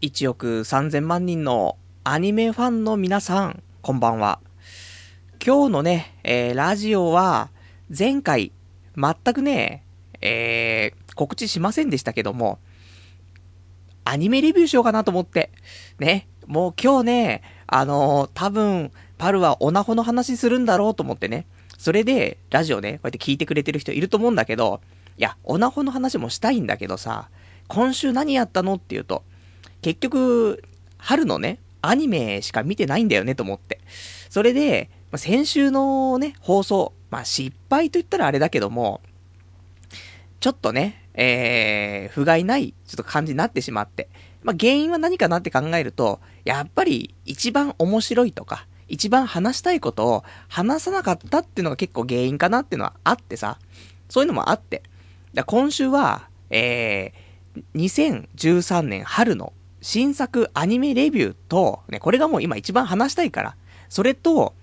1億3000万人のアニメファンの皆さん、こんばんは。今日のね、えー、ラジオは、前回、全くね、えー、告知しませんでしたけども、アニメレビューしようかなと思って。ね、もう今日ね、あのー、多分、パルはオナホの話するんだろうと思ってね。それで、ラジオね、こうやって聞いてくれてる人いると思うんだけど、いや、オナホの話もしたいんだけどさ、今週何やったのっていうと、結局、春のね、アニメしか見てないんだよねと思って。それで、ま、先週のね、放送、まあ失敗と言ったらあれだけども、ちょっとね、えー、不甲斐ない、ちょっと感じになってしまって。まあ原因は何かなって考えると、やっぱり一番面白いとか、一番話したいことを話さなかったっていうのが結構原因かなっていうのはあってさ、そういうのもあって。だ今週は、えー、2013年春の新作アニメレビューと、ね、これがもう今一番話したいから、それと、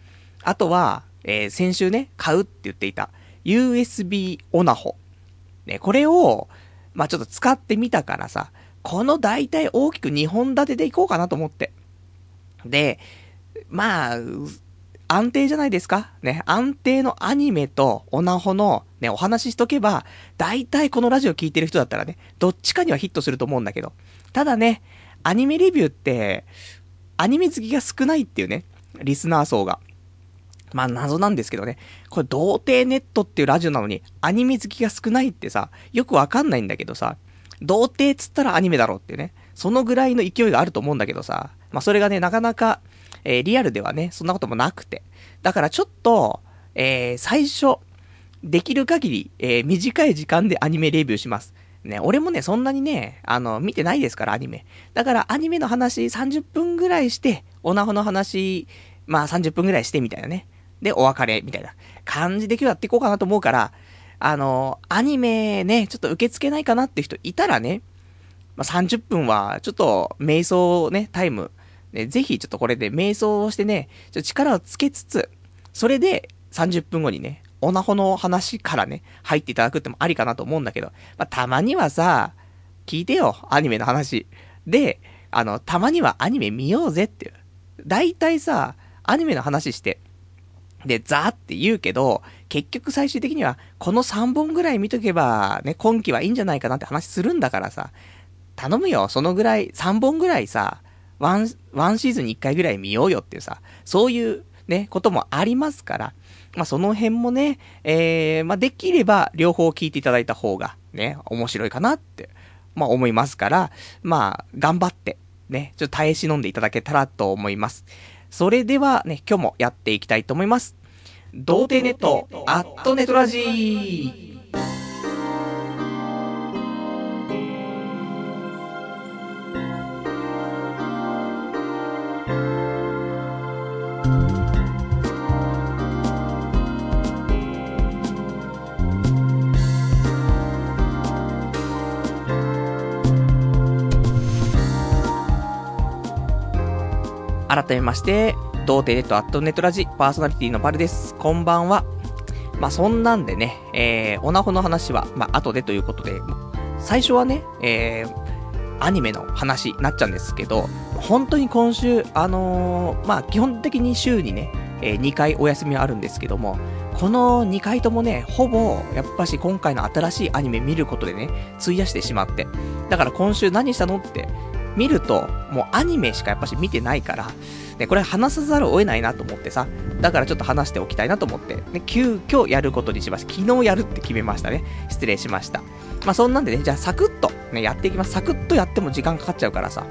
あとは、えー、先週ね、買うって言っていた USB オナホ。ね、これを、まあ、ちょっと使ってみたからさ、この大体大きく2本立てでいこうかなと思って。で、まあ、安定じゃないですかね、安定のアニメとオナホのね、お話ししとけば、大体このラジオ聴いてる人だったらね、どっちかにはヒットすると思うんだけど、ただね、アニメレビューって、アニメ好きが少ないっていうね、リスナー層が。まあ謎なんですけどね。これ、童貞ネットっていうラジオなのに、アニメ好きが少ないってさ、よくわかんないんだけどさ、童貞っつったらアニメだろうってね。そのぐらいの勢いがあると思うんだけどさ、まあそれがね、なかなか、えー、リアルではね、そんなこともなくて。だからちょっと、えー、最初、できる限り、えー、短い時間でアニメレビューします。ね、俺もね、そんなにね、あの、見てないですから、アニメ。だから、アニメの話30分ぐらいして、オナホの話、まあ30分ぐらいしてみたいなね。で、お別れ、みたいな感じで今日やっていこうかなと思うから、あの、アニメね、ちょっと受け付けないかなって人いたらね、まあ、30分は、ちょっと、瞑想ね、タイム、ね、ぜひちょっとこれで瞑想をしてね、ちょっと力をつけつつ、それで30分後にね、オナホの話からね、入っていただくってもありかなと思うんだけど、まあ、たまにはさ、聞いてよ、アニメの話。で、あの、たまにはアニメ見ようぜっていう。大体さ、アニメの話して、で、ザーって言うけど、結局最終的には、この3本ぐらい見とけば、ね、今季はいいんじゃないかなって話するんだからさ、頼むよ、そのぐらい、3本ぐらいさ、ワン、ワンシーズンに1回ぐらい見ようよっていうさ、そういうね、こともありますから、まあ、その辺もね、えー、まあ、できれば両方聞いていただいた方が、ね、面白いかなって、まあ、思いますから、まあ、頑張って、ね、ちょっと耐え忍んでいただけたらと思います。それではね、今日もやっていきたいと思います。童貞ネット、アットネトラジー。改めまして、童貞ネットアットネットラジパーソナリティのパルです。こんばんは。まあ、そんなんでね、えー、オナホの話は、まあ、後でということで、最初はね、えー、アニメの話になっちゃうんですけど、本当に今週、あのー、まあ、基本的に週にね、えー、2回お休みはあるんですけども、この2回ともね、ほぼ、やっぱし今回の新しいアニメ見ることでね、費やしてしまって。だから今週何したのって見ると、もうアニメしかやっぱし見てないから、ね、これ話さざるを得ないなと思ってさ、だからちょっと話しておきたいなと思って、ね、急遽やることにしました。昨日やるって決めましたね。失礼しました。まあそんなんでね、じゃあサクッと、ね、やっていきます。サクッとやっても時間かかっちゃうからさ、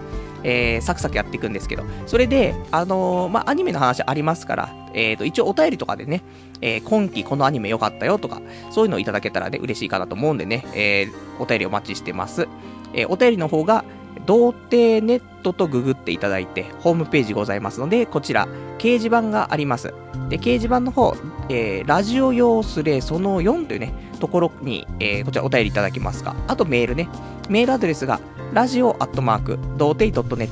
えー、サクサクやっていくんですけど、それで、あのー、まあ、アニメの話ありますから、えーと、一応お便りとかでね、えー、今期このアニメ良かったよとか、そういうのをいただけたらね、嬉しいかなと思うんでね、えー、お便りお待ちしてます。えー、お便りの方が、童貞ネットとググっていただいて、ホームページございますので、こちら、掲示板があります。で、掲示板の方、えー、ラジオ用スレその4というね、ところに、えー、こちらお便りいただきますか。あとメールね。メールアドレスが、ラジオアットマーク、童貞 .net、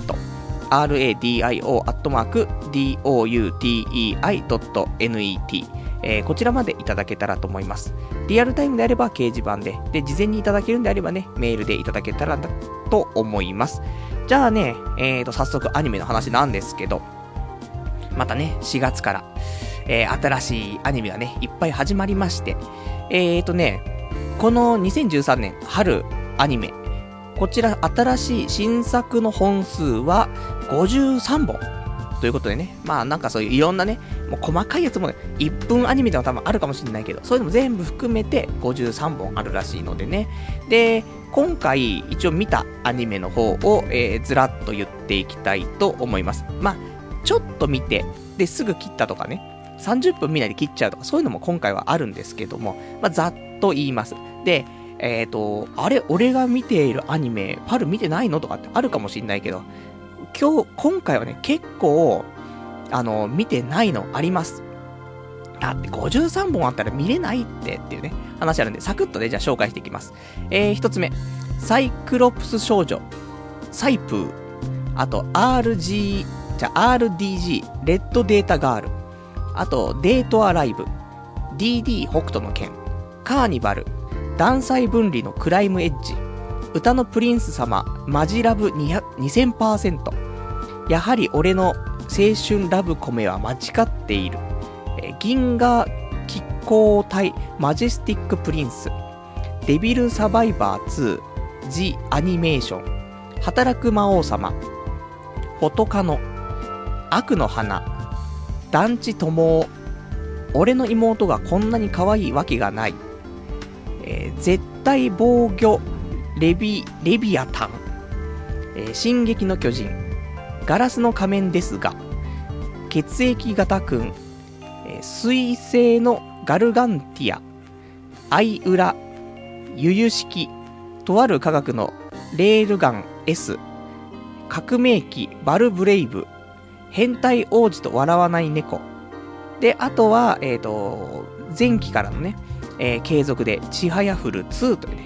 radio アットマーク、doutei.net、えー、こちらまでいただけたらと思います。リアルタイムであれば掲示板で、で、事前にいただけるんであればね、メールでいただけたらと思います。じゃあね、えーと、早速アニメの話なんですけど、またね、4月から、えー、新しいアニメがね、いっぱい始まりまして、えーとね、この2013年春アニメ、こちら新しい新作の本数は53本。ということでね、まあなんかそういういろんなね、もう細かいやつもね、1分アニメでは多分あるかもしれないけど、そういうのも全部含めて53本あるらしいのでね。で、今回一応見たアニメの方を、えー、ずらっと言っていきたいと思います。まあ、ちょっと見て、で、すぐ切ったとかね、30分見ないで切っちゃうとか、そういうのも今回はあるんですけども、まあ、ざっと言います。で、えっ、ー、と、あれ、俺が見ているアニメ、パル見てないのとかってあるかもしんないけど、今日、今回はね、結構、あの、見てないのあります。だって53本あったら見れないってっていうね、話あるんで、サクッとね、じゃあ紹介していきます。えー、一つ目、サイクロプス少女、サイプー、あと RG、じゃ RDG、レッドデータガール、あとデートアライブ、DD 北斗の剣、カーニバル、断裁分離のクライムエッジ、うたのプリンスさまっ、マジラブ2000%、やはり俺の青春ラブコメは間違っている、え銀河機攻隊マジェスティックプリンス、デビルサバイバー2、ジ・アニメーション、働く魔王様、フォトカノ、惡の華、団地ともお、俺の妹がこんなに可愛いわけがない、えー、絶対防御レビ、レビアタン、えー、進撃の巨人、ガラスの仮面ですが、血液型君、え、水星のガルガンティア、アイウラ、ユユ式、とある科学のレールガン S、革命機バルブレイブ、変態王子と笑わない猫。で、あとは、えっ、ー、と、前期からのね、えー、継続で、ちはやふる2というね、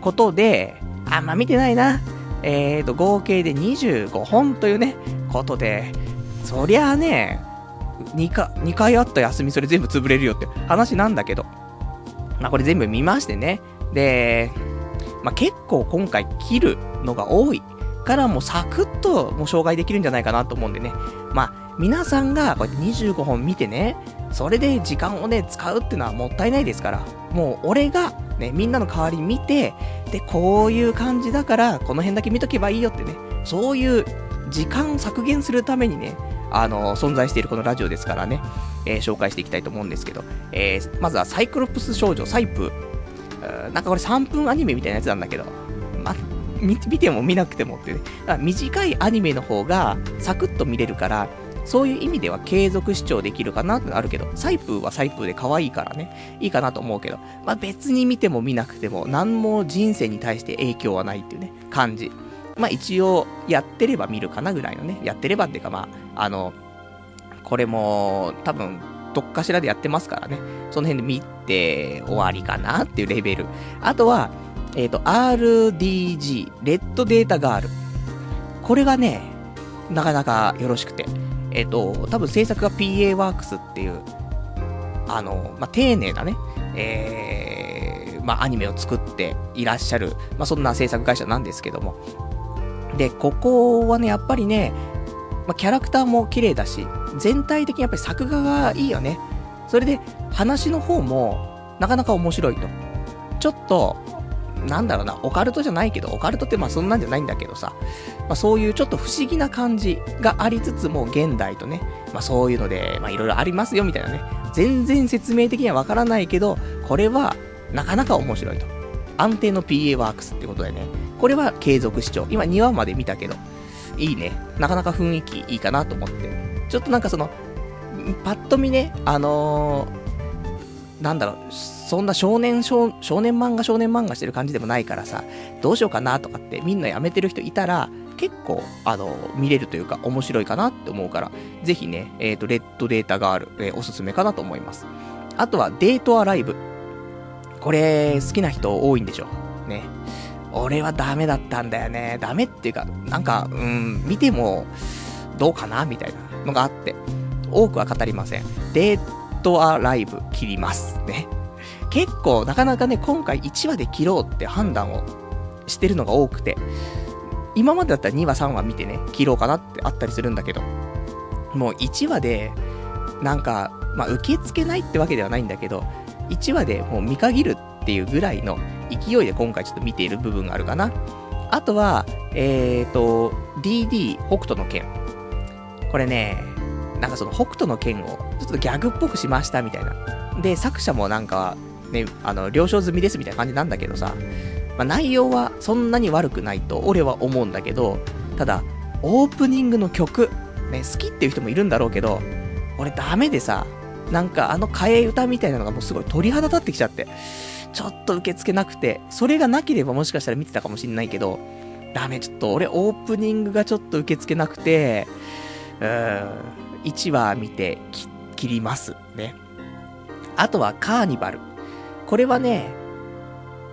ことで、あんま見てないな。えーと、合計で25本というね、ことで、そりゃあね、2か、2回あった休みそれ全部潰れるよって話なんだけど、まあこれ全部見ましてね。で、まあ結構今回切るのが多いからもうサクッともう障害できるんじゃないかなと思うんでね。まあ皆さんがこうやって25本見てね、それで時間をね、使うっていうのはもったいないですから、もう俺がね、みんなの代わりに見て、で、こういう感じだから、この辺だけ見とけばいいよってね、そういう時間削減するためにね、あの、存在しているこのラジオですからね、えー、紹介していきたいと思うんですけど、えー、まずはサイクロプス少女、サイプ。なんかこれ3分アニメみたいなやつなんだけど、ま、見ても見なくてもってね、短いアニメの方がサクッと見れるから、そういう意味では継続視聴できるかなってあるけど、サイプーはサイプーで可愛いからね、いいかなと思うけど、まあ別に見ても見なくても、何も人生に対して影響はないっていうね、感じ。まあ一応、やってれば見るかなぐらいのね、やってればっていうかまあ、あの、これも、多分、どっかしらでやってますからね、その辺で見て終わりかなっていうレベル。あとは、えっ、ー、と、RDG、レッドデータガール。これがね、なかなかよろしくて。えっ、ー、と、多分制作が PA ワークスっていう、あの、まあ、丁寧なね、えー、まあ、アニメを作っていらっしゃる、まあ、そんな制作会社なんですけども。で、ここはね、やっぱりね、まあ、キャラクターも綺麗だし、全体的にやっぱり作画がいいよね。それで、話の方も、なかなか面白いと。ちょっと、なんだろうな、オカルトじゃないけど、オカルトってまあそんなんじゃないんだけどさ、まあそういうちょっと不思議な感じがありつつも、現代とね、まあそういうので、まあいろいろありますよみたいなね、全然説明的にはわからないけど、これはなかなか面白いと。安定の PA ワークスってことでね、これは継続視聴。今2話まで見たけど、いいね。なかなか雰囲気いいかなと思って。ちょっとなんかその、パッと見ね、あの、なんだろう、そんな少年少、少年漫画少年漫画してる感じでもないからさ、どうしようかなとかってみんなやめてる人いたら、結構、あの、見れるというか面白いかなって思うから、ぜひね、えっ、ー、と、レッドデータがある、えー、おすすめかなと思います。あとは、デートアライブ。これ、好きな人多いんでしょう。ね。俺はダメだったんだよね。ダメっていうか、なんか、うん、見ても、どうかなみたいなのがあって、多くは語りません。デートアライブ切りますね。結構、なかなかね、今回1話で切ろうって判断をしてるのが多くて、今までだったら2話3話見てね、切ろうかなってあったりするんだけど、もう1話で、なんか、まあ、受け付けないってわけではないんだけど、1話でもう見限るっていうぐらいの勢いで今回ちょっと見ている部分があるかな。あとは、えーと、DD 北斗の剣。これね、なんかその北斗の剣をちょっとギャグっぽくしましたみたいな。で、作者もなんか、ね、あの、了承済みですみたいな感じなんだけどさ、まあ、内容はそんなに悪くないと俺は思うんだけど、ただ、オープニングの曲、ね、好きっていう人もいるんだろうけど、俺ダメでさ、なんかあの替え歌みたいなのがもうすごい鳥肌立ってきちゃって、ちょっと受け付けなくて、それがなければもしかしたら見てたかもしんないけど、ダメ、ちょっと俺オープニングがちょっと受け付けなくて、うーん、1話見て切りますね。あとはカーニバル。これはね、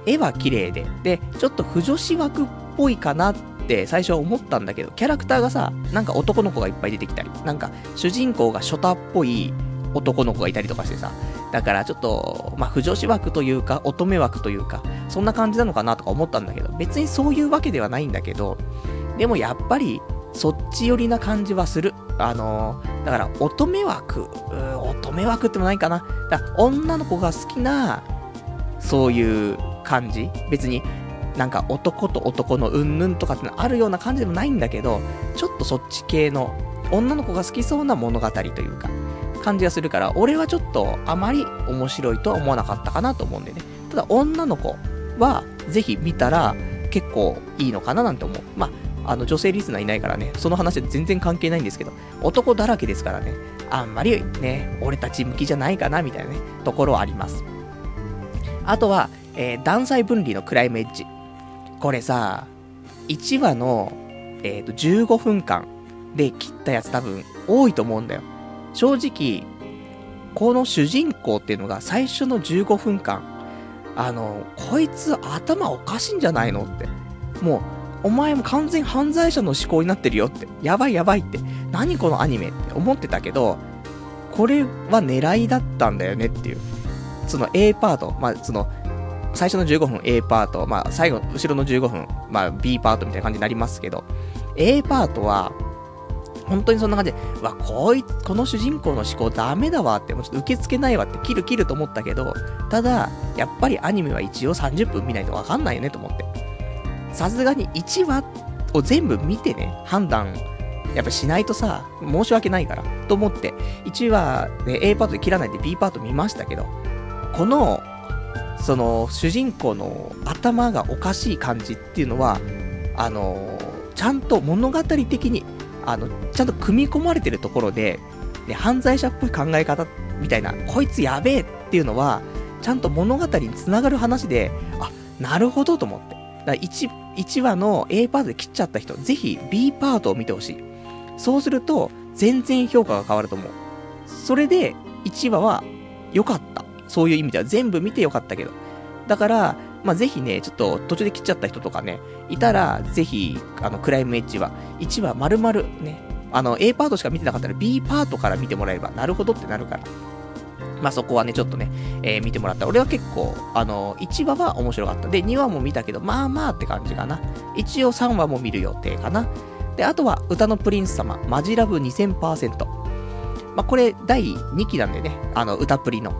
絵は綺麗で、で、ちょっと不女子枠っぽいかなって最初は思ったんだけど、キャラクターがさ、なんか男の子がいっぱい出てきたり、なんか主人公がショタっぽい男の子がいたりとかしてさ、だからちょっと、まあ、不女子枠というか、乙女枠というか、そんな感じなのかなとか思ったんだけど、別にそういうわけではないんだけど、でもやっぱり、そっち寄りな感じはする。あのー、だから乙女枠、乙女枠ってもないかな。だか女の子が好きな、そういう感じ別に、なんか男と男のうんぬんとかってのあるような感じでもないんだけど、ちょっとそっち系の、女の子が好きそうな物語というか、感じがするから、俺はちょっとあまり面白いとは思わなかったかなと思うんでね。ただ女の子はぜひ見たら結構いいのかななんて思う。まあ、あの女性リスナーいないからね、その話は全然関係ないんですけど、男だらけですからね、あんまりね、俺たち向きじゃないかなみたいなね、ところはあります。あとは、えー、断裁分離のクライムエッジ。これさ、1話の、えっ、ー、と、15分間で切ったやつ多分多いと思うんだよ。正直、この主人公っていうのが最初の15分間、あの、こいつ頭おかしいんじゃないのって。もう、お前も完全犯罪者の思考になってるよって。やばいやばいって。何このアニメって思ってたけど、これは狙いだったんだよねっていう。その A パート、まあ、その、最初の15分 A パート、まあ、最後、後ろの15分、まあ、B パートみたいな感じになりますけど、A パートは、本当にそんな感じで、わ、こいこの主人公の思考ダメだわって、もうちょっと受け付けないわって、切る切ると思ったけど、ただ、やっぱりアニメは一応30分見ないとわかんないよねと思って。さすがに1話を全部見てね、判断、やっぱしないとさ、申し訳ないから、と思って、1話、ね、A パートで切らないで B パート見ましたけど、この、その、主人公の頭がおかしい感じっていうのは、あのちゃんと物語的にあの、ちゃんと組み込まれてるところで、ね、犯罪者っぽい考え方みたいな、こいつやべえっていうのは、ちゃんと物語につながる話で、あ、なるほどと思って。だ 1, 1話の A パートで切っちゃった人、ぜひ B パートを見てほしい。そうすると、全然評価が変わると思う。それで、1話は良かった。そういう意味では全部見て良かったけど。だから、まあ、ぜひね、ちょっと途中で切っちゃった人とかね、いたら、ぜひ、あの、クライムエッジは、1話丸々ね、あの、A パートしか見てなかったら B パートから見てもらえば、なるほどってなるから。まあ、そこはね、ちょっとね、えー、見てもらった。俺は結構、あの、1話は面白かった。で、2話も見たけど、まあまあって感じかな。一応3話も見る予定かな。で、あとは、歌のプリンス様、マジラブ2000%。まあ、これ、第2期なんでね、あの、歌プリの。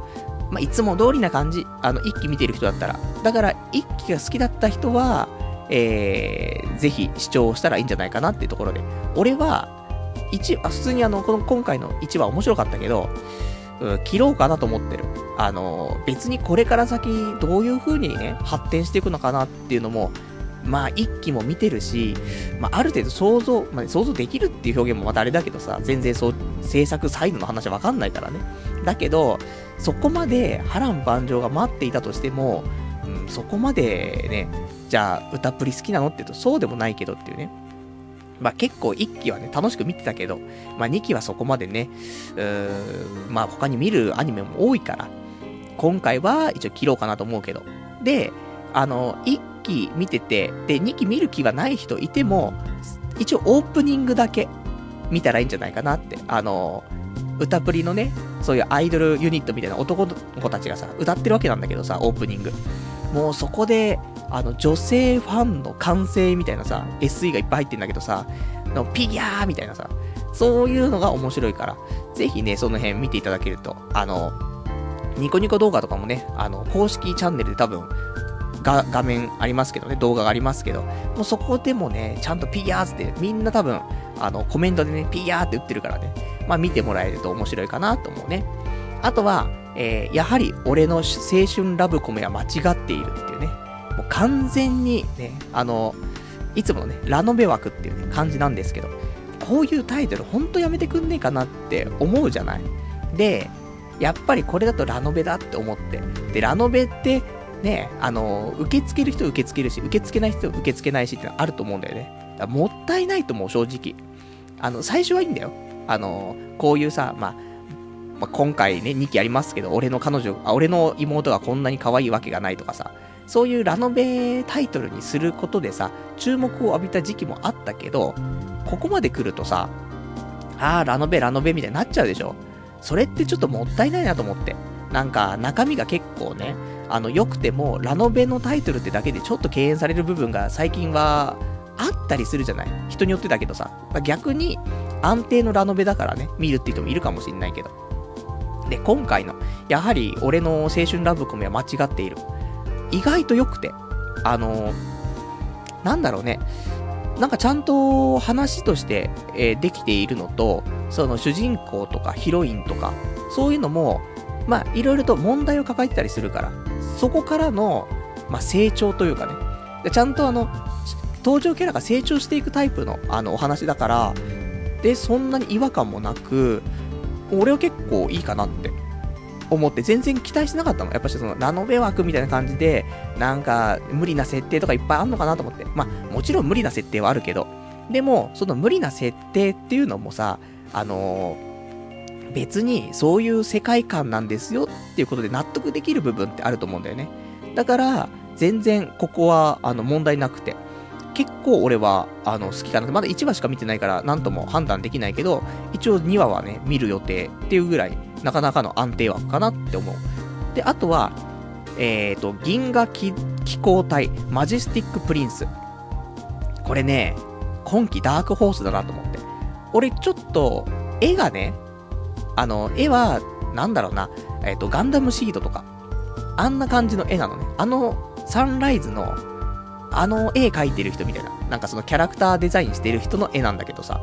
まあ、いつも通りな感じ。あの、一期見てる人だったら。だから、一期が好きだった人は、えー、ぜひ視聴したらいいんじゃないかなっていうところで。俺は、一、あ、普通にあの、この、今回の1話面白かったけど、うん、切ろうかなと思ってる。あの、別にこれから先、どういう風にね、発展していくのかなっていうのも、まあ、一期も見てるし、まあ、ある程度想像、まあ、想像できるっていう表現もまたあれだけどさ、全然そう、制作サイドの話わかんないからね。だけど、そこまで波乱万丈が待っていたとしても、うん、そこまでね、じゃあ歌プリ好きなのって言うとそうでもないけどっていうね。まあ結構1期はね、楽しく見てたけど、まあ2期はそこまでね、うーん、まあ他に見るアニメも多いから、今回は一応切ろうかなと思うけど。で、あの、1期見てて、で、2期見る気はない人いても、一応オープニングだけ見たらいいんじゃないかなって。あの、歌プリのね、そういうアイドルユニットみたいな男の子たちがさ、歌ってるわけなんだけどさ、オープニング。もうそこで、あの、女性ファンの歓声みたいなさ、SE がいっぱい入ってんだけどさ、のピギャーみたいなさ、そういうのが面白いから、ぜひね、その辺見ていただけると、あの、ニコニコ動画とかもね、あの、公式チャンネルで多分、が、画面ありますけどね、動画がありますけど、もうそこでもね、ちゃんとピギャーって、みんな多分、あの、コメントでね、ピギャーって打ってるからね、まあ見てもらえると面白いかなと思うね。あとは、えー、やはり俺の青春ラブコメは間違っているっていうね、もう完全にね、あの、いつものね、ラノベ枠っていうね、感じなんですけど、こういうタイトルほんとやめてくんねえかなって思うじゃないで、やっぱりこれだとラノベだって思って。で、ラノベってね、あの、受け付ける人受け付けるし、受け付けない人受け付けないしってのあると思うんだよね。もったいないと思う、正直。あの、最初はいいんだよ。あの、こういうさ、まあ、まあ、今回ね、2期ありますけど、俺の彼女、あ、俺の妹がこんなに可愛いわけがないとかさ、そういうラノベタイトルにすることでさ、注目を浴びた時期もあったけど、ここまで来るとさ、あー、ラノベ、ラノベみたいになっちゃうでしょ。それってちょっともったいないなと思って。なんか、中身が結構ね、あの、良くても、ラノベのタイトルってだけでちょっと敬遠される部分が最近はあったりするじゃない人によってだけどさ。逆に、安定のラノベだからね、見るって人もいるかもしんないけど。で、今回の、やはり俺の青春ラブコメは間違っている。意外と良くて、あのなんだろうね、なんかちゃんと話として、えー、できているのと、その主人公とかヒロインとか、そういうのも、まあ、いろいろと問題を抱えてたりするから、そこからの、まあ、成長というかね、ちゃんとあの、登場キャラが成長していくタイプの、あの、お話だから、で、そんなに違和感もなく、俺は結構いいかなって思って全然期待してなかったの。やっぱしそのラノベ枠みたいな感じで、なんか無理な設定とかいっぱいあんのかなと思って。まあもちろん無理な設定はあるけど、でもその無理な設定っていうのもさ、あのー、別にそういう世界観なんですよっていうことで納得できる部分ってあると思うんだよね。だから、全然ここはあの問題なくて。結構俺は、あの、好きかな。まだ1話しか見てないから、なんとも判断できないけど、一応2話はね、見る予定っていうぐらい、なかなかの安定枠かなって思う。で、あとは、えっ、ー、と、銀河機攻隊、マジェスティックプリンス。これね、今季ダークホースだなと思って。俺、ちょっと、絵がね、あの、絵は、なんだろうな、えっ、ー、と、ガンダムシードとか、あんな感じの絵なのね。あの、サンライズの、あの絵描いてる人みたいな、なんかそのキャラクターデザインしてる人の絵なんだけどさ。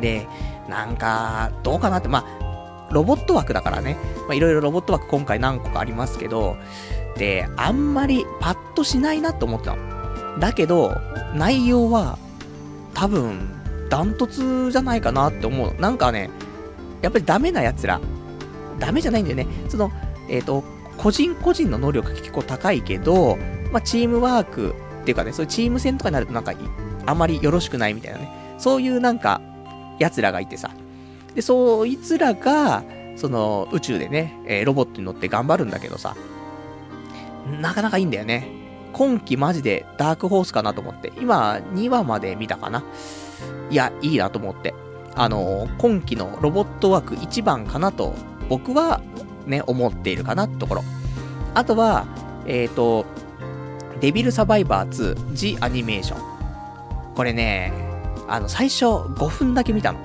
で、なんか、どうかなって、まあ、ロボット枠だからね。まあ、いろいろロボット枠今回何個かありますけど、で、あんまりパッとしないなと思ってたの。だけど、内容は、多分、ダントツじゃないかなって思う。なんかね、やっぱりダメな奴ら、ダメじゃないんだよね。その、えっ、ー、と、個人個人の能力結構高いけど、まあ、チームワークっていうかね、そういうチーム戦とかになるとなんか、あまりよろしくないみたいなね。そういうなんか、奴らがいてさ。で、そいつらが、その、宇宙でね、えー、ロボットに乗って頑張るんだけどさ。なかなかいいんだよね。今季マジでダークホースかなと思って。今、2話まで見たかな。いや、いいなと思って。あのー、今季のロボット枠1番かなと、僕はね、思っているかなってところ。あとは、えっ、ー、と、デビルサバイバー2、ジ・アニメーション。これね、あの、最初5分だけ見たの。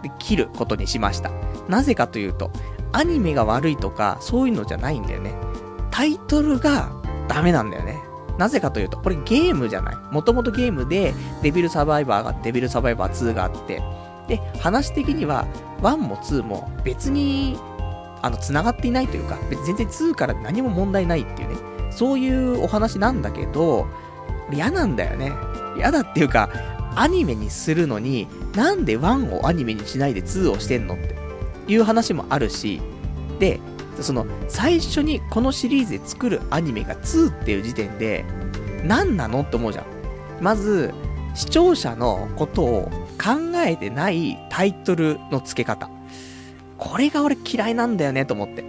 で、切ることにしました。なぜかというと、アニメが悪いとか、そういうのじゃないんだよね。タイトルがダメなんだよね。なぜかというと、これゲームじゃない。もともとゲームで、デビルサバイバーが、デビルサバイバー2があって、で、話的には、1も2も別に、あの、繋がっていないというか、全然2から何も問題ないっていうね。そういうお話なんだけど、嫌なんだよね。嫌だっていうか、アニメにするのに、なんで1をアニメにしないで2をしてんのっていう話もあるし、で、その、最初にこのシリーズで作るアニメが2っていう時点で、何なのって思うじゃん。まず、視聴者のことを考えてないタイトルの付け方。これが俺嫌いなんだよねと思って。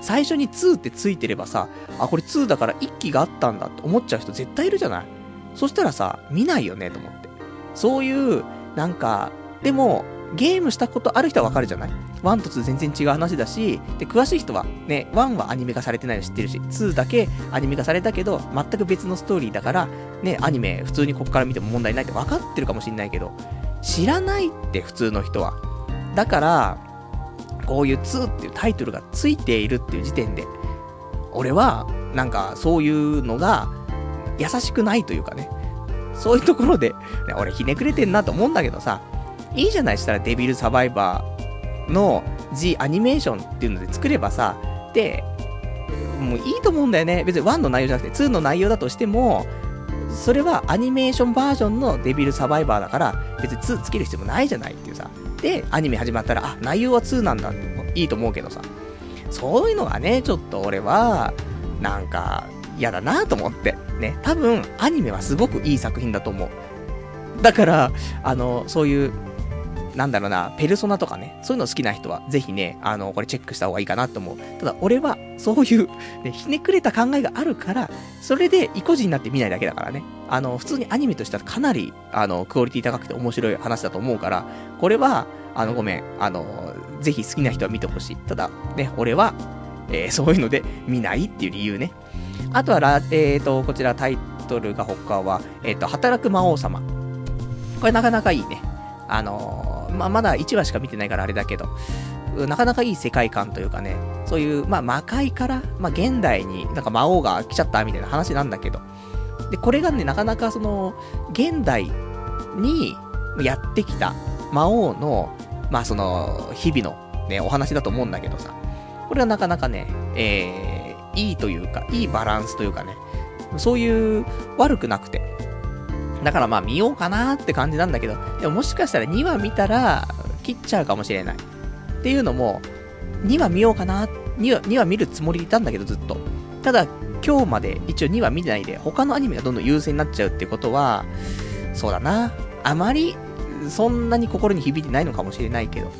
最初に2ってついてればさ、あ、これ2だから1期があったんだって思っちゃう人絶対いるじゃないそしたらさ、見ないよねと思って。そういう、なんか、でも、ゲームしたことある人はわかるじゃない1と2全然違う話だし、で、詳しい人はね、1はアニメ化されてないの知ってるし、2だけアニメ化されたけど、全く別のストーリーだから、ね、アニメ普通にここから見ても問題ないって分かってるかもしんないけど、知らないって普通の人は。だから、こういう2っていうタイトルがついているっていう時点で、俺は、なんかそういうのが優しくないというかね、そういうところで、俺ひねくれてんなと思うんだけどさ、いいじゃないしたらデビルサバイバーの G アニメーションっていうので作ればさ、で、もういいと思うんだよね。別に1の内容じゃなくて2の内容だとしても、それはアニメーションバージョンのデビルサバイバーだから、別に2つける必要もないじゃないっていうさ。で、アニメ始まったら、あ、内容は2なんだいいと思うけどさ。そういうのがね、ちょっと俺は、なんか、嫌だなと思って。ね、多分、アニメはすごくいい作品だと思う。だから、あの、そういう、なんだろうな、ペルソナとかね、そういうの好きな人は、ぜひね、あの、これチェックした方がいいかなと思う。ただ、俺は、そういう、ね、ひねくれた考えがあるから、それで、意固地になって見ないだけだからね。あの、普通にアニメとしてはかなり、あの、クオリティ高くて面白い話だと思うから、これは、あの、ごめん、あの、ぜひ好きな人は見てほしい。ただ、ね、俺は、えー、そういうので見ないっていう理由ね。あとはラ、えーと、こちらタイトルが他は、えっ、ー、と、働く魔王様。これなかなかいいね。あのまあ、まだ1話しか見てないからあれだけど、なかなかいい世界観というかね、そういう、まあ、魔界から、まあ、現代になんか魔王が来ちゃったみたいな話なんだけど、で、これがね、なかなかその、現代にやってきた魔王の、まあ、その、日々のね、お話だと思うんだけどさ、これはなかなかね、えー、いいというか、いいバランスというかね、そういう悪くなくて。だからまあ見ようかなって感じなんだけど、でももしかしたら2話見たら切っちゃうかもしれない。っていうのも、2話見ようかな、2話 ,2 話見るつもりでいたんだけどずっと。ただ、今日まで一応2話見てないで、他のアニメがどんどん優勢になっちゃうってことは、そうだな。あまり、そんなに心に響いてないのかもしれないけど。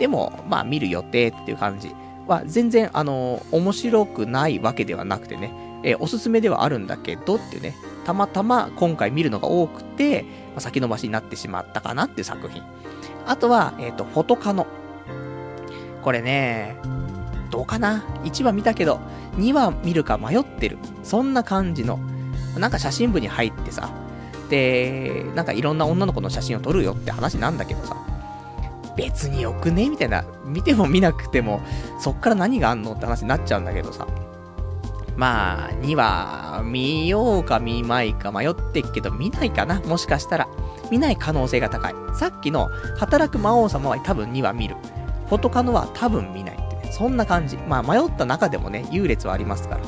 でも、まあ見る予定っていう感じ。は全然、あの、面白くないわけではなくてね、えー、おすすめではあるんだけどっていうね、たまたま今回見るのが多くて、まあ、先延ばしになってしまったかなっていう作品。あとは、えっ、ー、と、フォトカノ。これね、どうかな ?1 話見たけど、2話見るか迷ってる。そんな感じの。なんか写真部に入ってさ、で、なんかいろんな女の子の写真を撮るよって話なんだけどさ、別によくね？みたいな。見ても見なくても、そっから何があんの？って話になっちゃうんだけどさ。まあ、2話、見ようか見まいか迷ってっけど、見ないかな？もしかしたら。見ない可能性が高い。さっきの、働く魔王様は多分2話見る。フォトカノは多分見ないってね。そんな感じ。まあ、迷った中でもね、優劣はありますから。ま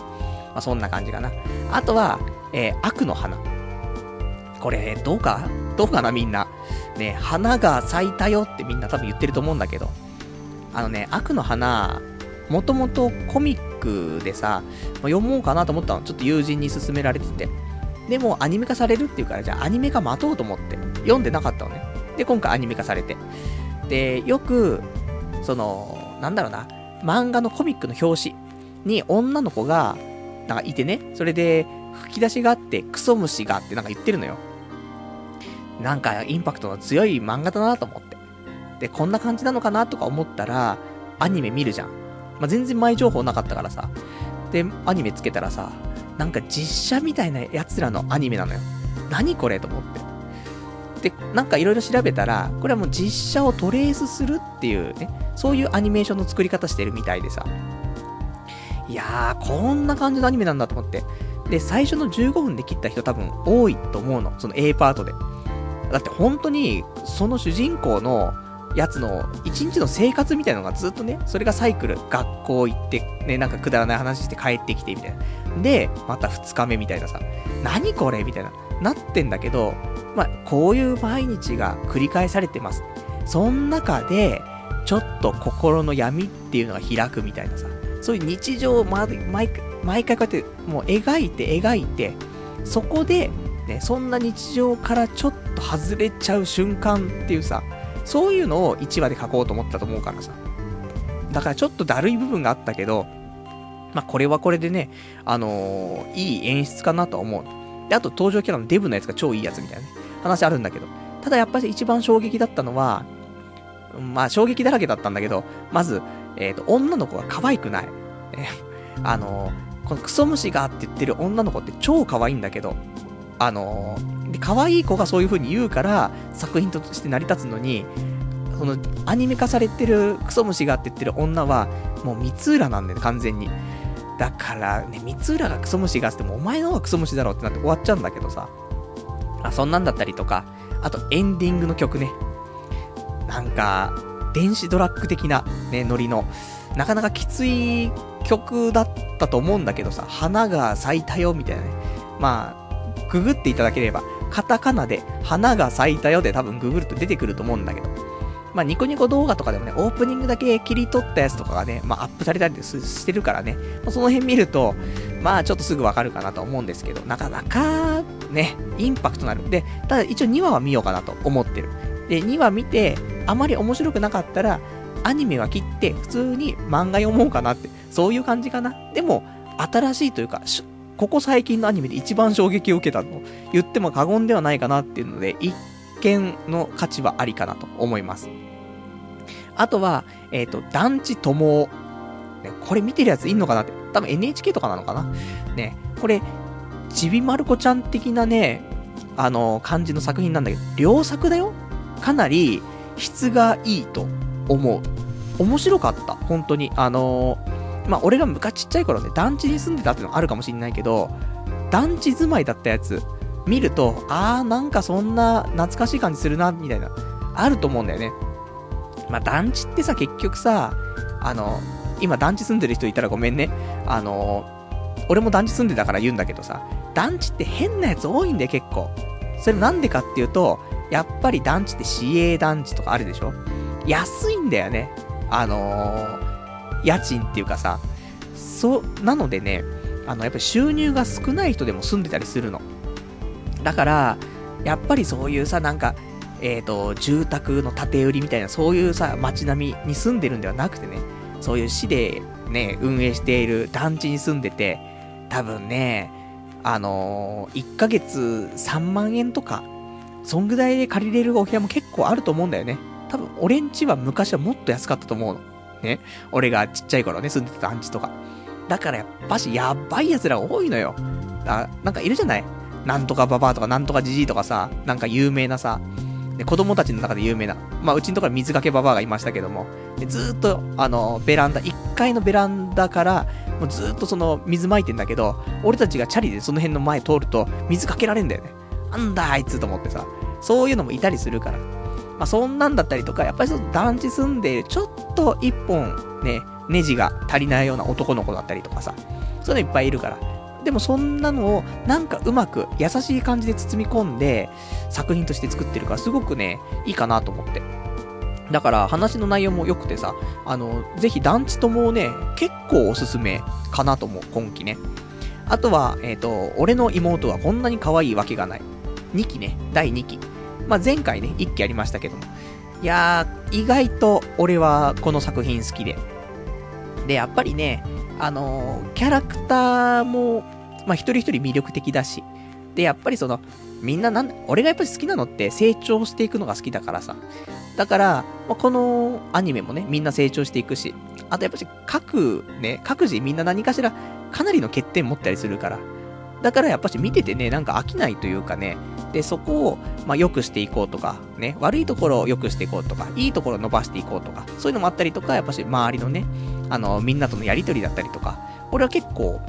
あ、そんな感じかな。あとは、えー、悪の花。これ、どうか？どうかなみんな。ね、花が咲いたよってみんな多分言ってると思うんだけど、あのね、悪の花、もともとコミックでさ、読もうかなと思ったの。ちょっと友人に勧められてて。でもアニメ化されるっていうから、じゃあアニメ化待とうと思って、読んでなかったのね。で、今回アニメ化されて。で、よく、その、なんだろうな、漫画のコミックの表紙に女の子が、なんかいてね、それで吹き出しがあって、クソ虫があってなんか言ってるのよ。なんかインパクトの強い漫画だなと思って。で、こんな感じなのかなとか思ったら、アニメ見るじゃん。まあ、全然前情報なかったからさ。で、アニメつけたらさ、なんか実写みたいなやつらのアニメなのよ。何これと思って。で、なんかいろいろ調べたら、これはもう実写をトレースするっていうね、そういうアニメーションの作り方してるみたいでさ。いやー、こんな感じのアニメなんだと思って。で、最初の15分で切った人多分多いと思うの。その A パートで。だって本当に、その主人公のやつの一日の生活みたいのがずっとね、それがサイクル、学校行って、ね、なんかくだらない話して帰ってきてみたいな。で、また2日目みたいなさ、何これみたいな、なってんだけど、まあ、こういう毎日が繰り返されてます。そん中で、ちょっと心の闇っていうのが開くみたいなさ、そういう日常を毎毎毎回こうやってもう描いて描いて、そこでね、そんな日常からちょっと外れちゃう瞬間っていうさ、そういうのを1話で書こうと思ったと思うからさ。だからちょっとだるい部分があったけど、まあ、これはこれでね、あのー、いい演出かなと思う。で、あと登場キャラのデブのやつが超いいやつみたいなね、話あるんだけど。ただやっぱり一番衝撃だったのは、まあ衝撃だらけだったんだけど、まず、えっ、ー、と、女の子が可愛くない。え、あのー、このクソ虫がって言ってる女の子って超可愛いんだけど、あのー、で、可愛い子がそういう風に言うから、作品として成り立つのに、その、アニメ化されてるクソ虫がって言ってる女は、もう三浦なんだよ、完全に。だからね、三浦がクソ虫がってもお前の方がクソ虫だろってなって終わっちゃうんだけどさ。あ、そんなんだったりとか、あとエンディングの曲ね。なんか、電子ドラッグ的なね、ノリの、なかなかきつい曲だったと思うんだけどさ、花が咲いたよみたいなね。まあ、ググっていただければ、カタカナで花が咲いたよで多分ググると出てくると思うんだけど。まあ、ニコニコ動画とかでもね、オープニングだけ切り取ったやつとかがね、まあ、アップされたりしてるからね、ま、その辺見ると、まあ、ちょっとすぐわかるかなと思うんですけど、なかなか、ね、インパクトなる。で、ただ一応2話は見ようかなと思ってる。で、2話見て、あまり面白くなかったら、アニメは切って、普通に漫画読もうかなって、そういう感じかな。でも、新しいというか、ここ最近のアニメで一番衝撃を受けたの言っても過言ではないかなっていうので、一見の価値はありかなと思います。あとは、えっ、ー、と、団地友ね、これ見てるやついんのかなって。多分 NHK とかなのかなね、これ、ちびまる子ちゃん的なね、あの、感じの作品なんだけど、良作だよかなり質がいいと思う。面白かった。本当に。あのー、まあ、俺が昔ちっちゃい頃ね、団地に住んでたってのあるかもしんないけど、団地住まいだったやつ、見ると、あーなんかそんな懐かしい感じするな、みたいな、あると思うんだよね。まあ、団地ってさ、結局さ、あの、今団地住んでる人いたらごめんね。あの、俺も団地住んでたから言うんだけどさ、団地って変なやつ多いんだよ、結構。それなんでかっていうと、やっぱり団地って市営団地とかあるでしょ？安いんだよね。あのー、家賃っていうかさ、そう、なのでね、あの、やっぱり収入が少ない人でも住んでたりするの。だから、やっぱりそういうさ、なんか、えっ、ー、と、住宅の建て売りみたいな、そういうさ、街並みに住んでるんではなくてね、そういう市でね、運営している団地に住んでて、多分ね、あのー、1ヶ月3万円とか、そんぐらいで借りれるお部屋も結構あると思うんだよね。多分、俺んちは昔はもっと安かったと思うの。ね。俺がちっちゃい頃ね、住んでた団地とか。だからやっぱし、やばい奴ら多いのよ。あ、なんかいるじゃない？なんとかババアとかなんとかジジイとかさ、なんか有名なさ、で、子供たちの中で有名な、まあ、うちのところ水かけババアがいましたけども、でずっと、あの、ベランダ、1階のベランダから、もうずっとその、水撒いてんだけど、俺たちがチャリでその辺の前通ると、水かけられんだよね。なんだあいつと思ってさ、そういうのもいたりするから。まあ、そんなんだったりとか、やっぱりその団地住んでる、ちょっと一本、ね、ネジが足りないような男の子だったりとかさ、そういうのいっぱいいるから。でもそんなのをなんかうまく優しい感じで包み込んで作品として作ってるからすごくね、いいかなと思って。だから話の内容も良くてさ、あの、ぜひ団地ともね、結構おすすめかなと思う、今期ね。あとは、えっ、ー、と、俺の妹はこんなに可愛いわけがない。2期ね、第2期。まあ、前回ね、1期ありましたけども。いやー、意外と俺はこの作品好きで。で、やっぱりね、あのー、キャラクターも、まあ、一人一人魅力的だし、で、やっぱりその、みんななん俺がやっぱり好きなのって成長していくのが好きだからさ。だから、まあ、このアニメもね、みんな成長していくし、あとやっぱり各ね、各自みんな何かしらかなりの欠点持ったりするから。だからやっぱし見ててね、なんか飽きないというかね、で、そこを、まあ、良くしていこうとか、ね、悪いところを良くしていこうとか、いいところを伸ばしていこうとか、そういうのもあったりとか、やっぱし周りのね、あの、みんなとのやりとりだったりとか、俺は結構、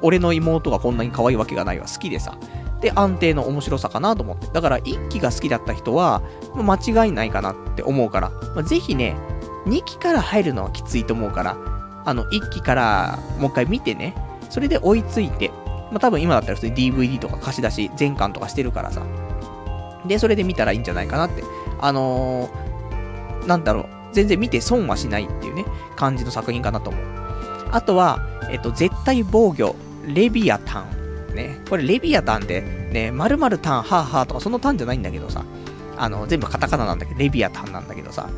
俺の妹がこんなに可愛いわけがないわ、好きでさ。で、安定の面白さかなと思って。だから、1期が好きだった人は、間違いないかなって思うから、まあ、ぜひね、2期から入るのはきついと思うから、あの、1期からもう一回見てね、それで追いついて、まあ、多分今だったら普通に DVD とか貸し出し、全巻とかしてるからさ。で、それで見たらいいんじゃないかなって。あのー、なんだろう、全然見て損はしないっていうね、感じの作品かなと思う。あとは、えっと、絶対防御、レビアタン。ね。これ、レビアタンって、ね、〇〇タン、ハーハーとか、そのタンじゃないんだけどさ。あの、全部カタカナなんだけど、レビアタンなんだけどさ。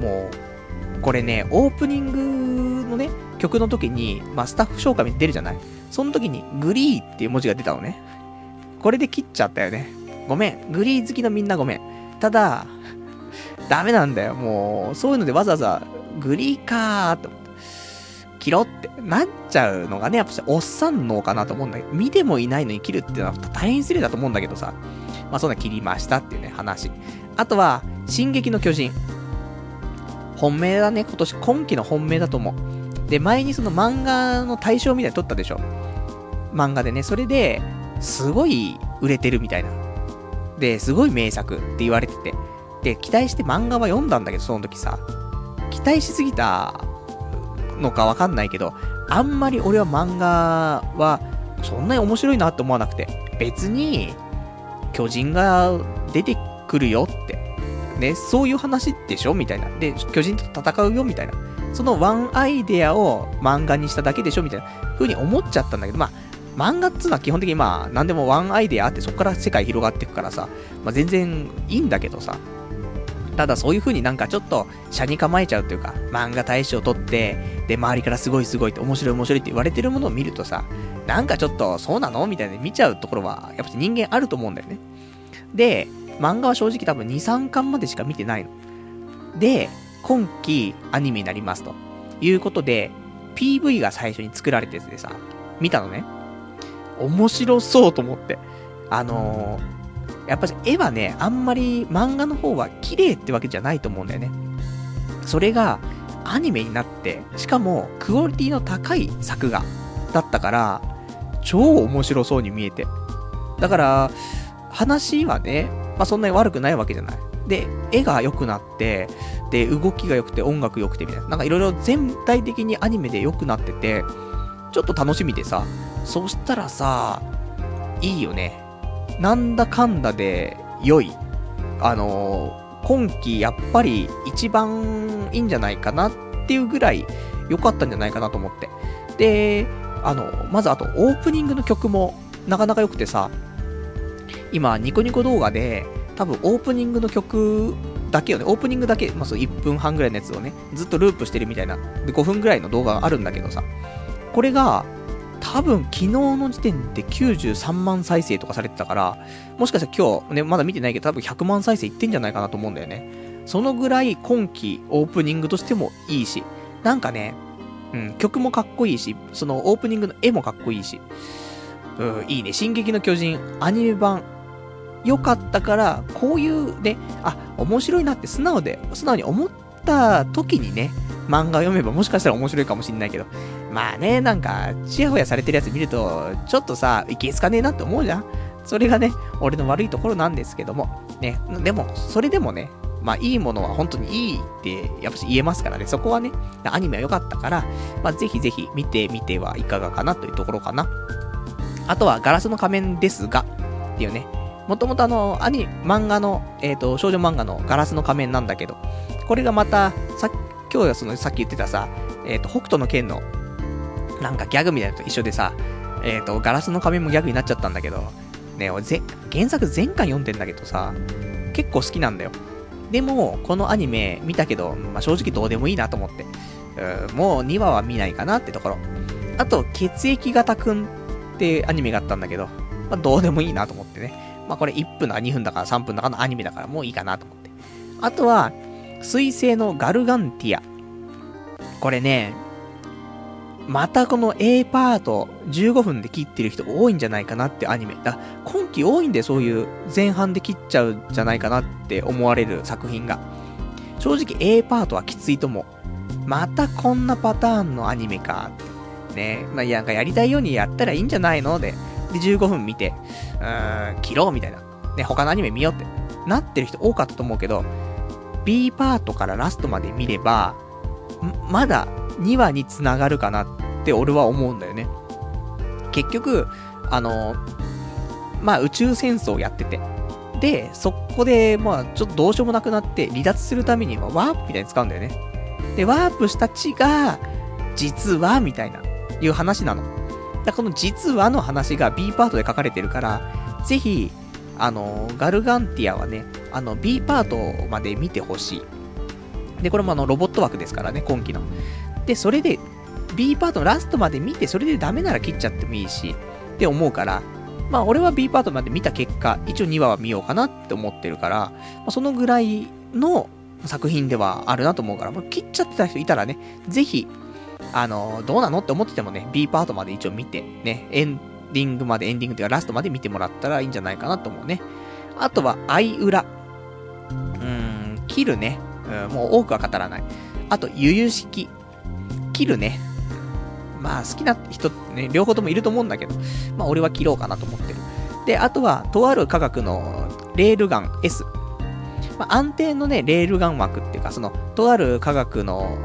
もう、これね、オープニングのね、曲の時に、まあ、スタッフ紹介に出るじゃない？その時に、グリーっていう文字が出たのね。これで切っちゃったよね。ごめん。グリー好きのみんなごめん。ただ、ダメなんだよ。もう、そういうのでわざわざ、グリーカーってって、切ろってなっちゃうのがね、やっぱおっさんのかなと思うんだけど、見てもいないのに切るっていうのは大変失礼だと思うんだけどさ。まあそんな切りましたっていうね、話。あとは、進撃の巨人。本命だね、今年今季の本命だと思う。で、前にその漫画の対象みたいに撮ったでしょ。漫画でね、それで、すごい売れてるみたいな。で、すごい名作って言われてて。で、期待して漫画は読んだんだけど、その時さ。期待しすぎたのかわかんないけど、あんまり俺は漫画は、そんなに面白いなって思わなくて。別に、巨人が出てくるよって。ね、そういう話でしょ？みたいな。で、巨人と戦うよ？みたいな。そのワンアイデアを漫画にしただけでしょ？みたいな風に思っちゃったんだけど、まあ、漫画っつうのは基本的にまあ、何でもワンアイデアあって、そこから世界広がっていくからさ、まあ全然いいんだけどさ。ただそういう風になんかちょっと、車に構えちゃうというか、漫画大賞を取って、で、周りからすごいすごいって、面白い面白いって言われてるものを見るとさ、なんかちょっと、そうなの？みたいな見ちゃうところは、やっぱ人間あると思うんだよね。で、漫画は正直多分2、3巻までしか見てないの。で、今期アニメになりますと。いうことで、PV が最初に作られててさ、見たのね。面白そうと思って。あのー、やっぱり絵はね、あんまり漫画の方は綺麗ってわけじゃないと思うんだよね。それがアニメになって、しかもクオリティの高い作画だったから、超面白そうに見えて。だから、話はね、まあそんなに悪くないわけじゃない。で、絵が良くなって、で、動きが良くて、音楽良くてみたいな。なんかいろいろ全体的にアニメで良くなってて、ちょっと楽しみでさ、そしたらさ、いいよね。なんだかんだで良い。あのー、今季やっぱり一番いいんじゃないかなっていうぐらい良かったんじゃないかなと思って。で、あの、まずあとオープニングの曲もなかなか良くてさ、今ニコニコ動画で多分オープニングの曲だけをね、オープニングだけ、まあ、そう1分半ぐらいのやつをね、ずっとループしてるみたいな、で5分ぐらいの動画があるんだけどさ、これが、多分昨日の時点で93万再生とかされてたから、もしかしたら今日ね、まだ見てないけど多分100万再生いってんじゃないかなと思うんだよね。そのぐらい今季オープニングとしてもいいし、なんかね、うん、曲もかっこいいし、そのオープニングの絵もかっこいいし、うん、いいね。進撃の巨人。アニメ版、良かったから、こういうね、あ、面白いなって素直で、素直に思った時にね、漫画を読めばもしかしたら面白いかもしんないけど、まあね、なんか、ちやほやされてるやつ見ると、ちょっとさ、いけすかねえなって思うじゃん。それがね、俺の悪いところなんですけども、ね、でも、それでもね、まあ、いいものは本当にいいって、やっぱし言えますからね、そこはね、アニメは良かったから、まあ、ぜひぜひ見てみてはいかがかなというところかな。あとは、ガラスの仮面ですが、っていうね、もともとあの、アニ、漫画の、えっ、ー、と、少女漫画のガラスの仮面なんだけど、これがまた、さ今日はその、さっき言ってたさ、えっ、ー、と、北斗の剣のなんかギャグみたいなのと一緒でさ、えっ、ー、と、ガラスの仮面もギャグになっちゃったんだけど、ね、俺ぜ、原作全巻読んでんだけどさ、結構好きなんだよ。でも、このアニメ見たけど、まあ、正直どうでもいいなと思って。うもう2話は見ないかなってところ。あと、血液型くんってアニメがあったんだけど、まあ、どうでもいいなと思ってね。まあ、これ1分だか2分だから3分だかのアニメだからもういいかなと思って。あとは、水星のガルガンティア。これね、またこの A パート15分で切ってる人多いんじゃないかなってアニメ。だ今季多いんでそういう前半で切っちゃうんじゃないかなって思われる作品が。正直 A パートはきついと思う。またこんなパターンのアニメかって。ね。まあ、なんかやりたいようにやったらいいんじゃないの？で、で、15分見て、うーん、切ろうみたいな。ね、他のアニメ見ようって。なってる人多かったと思うけど、B パートからラストまで見れば、まだ2話につながるかなって俺は思うんだよね。結局、あの、まあ宇宙戦争やってて。で、そこで、まあちょっとどうしようもなくなって離脱するためにはワープみたいに使うんだよね。で、ワープした地が、実は、みたいな、いう話なの。だこの実はの話が B パートで書かれてるから、ぜひ、あの、ガルガンティアはね、あの、B パートまで見てほしい。で、これもあの、ロボット枠ですからね、今期の。で、それで、B パートのラストまで見て、それでダメなら切っちゃってもいいし、って思うから、まあ、俺は B パートまで見た結果、一応2話は見ようかなって思ってるから、まあ、そのぐらいの作品ではあるなと思うから、もう切っちゃってた人いたらね、ぜひ、あの、どうなのって思っててもね、B パートまで一応見て、ね、エンディングまで、エンディングというかラストまで見てもらったらいいんじゃないかなと思うね。あとは、相裏。うーん、切るね。うん、もう多くは語らない。あと、ゆゆ式。切るね。まあ、好きな人ね、両方ともいると思うんだけど、まあ、俺は切ろうかなと思ってる。で、あとは、とある科学のレールガン S。まあ、安定のね、レールガン枠っていうか、その、とある科学の、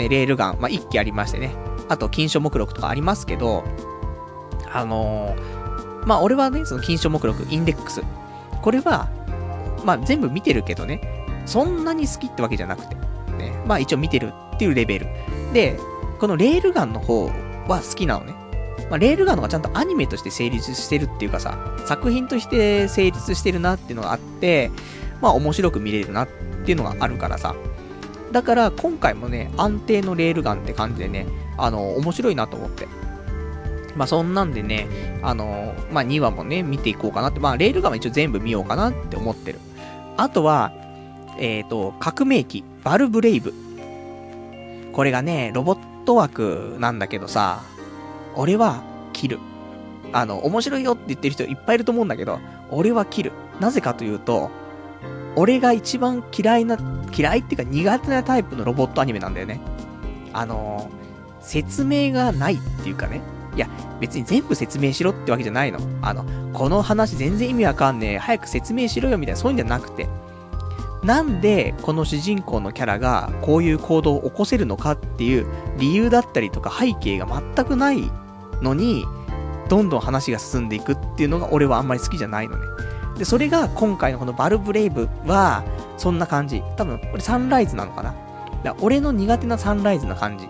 ね、レールガン、まあ、1機ありましてね。あと、金書目録とかありますけど、あのー、まあ、俺はね、その金書目録、インデックス。これは、まあ、全部見てるけどね、そんなに好きってわけじゃなくて、ね、まあ、一応見てるっていうレベル。で、このレールガンの方は好きなのね。まあ、レールガンのがちゃんとアニメとして成立してるっていうかさ、作品として成立してるなっていうのがあって、まあ面白く見れるなっていうのがあるからさ。だから今回もね、安定のレールガンって感じでね、あの、面白いなと思って。まあそんなんでね、あの、まあ2話もね、見ていこうかなって、まあレールガンは一応全部見ようかなって思ってる。あとは、えっ、ー、と、革命機、バルブレイブ。これがね、ロボット枠なんだけどさ、俺は切る。あの、面白いよって言ってる人いっぱいいると思うんだけど、俺は切る。なぜかというと、俺が一番嫌いな、嫌いっていうか苦手なタイプのロボットアニメなんだよね。あの説明がないっていうかね。いや、別に全部説明しろってわけじゃないの。あの、この話全然意味わかんねえ。早く説明しろよみたいな、そういうんじゃなくて。なんでこの主人公のキャラがこういう行動を起こせるのかっていう理由だったりとか背景が全くないのに、どんどん話が進んでいくっていうのが俺はあんまり好きじゃないのね。で、それが今回のこのヴァルヴレイヴは、そんな感じ。多分、これサンライズなのかなだ俺の苦手なサンライズな感じ。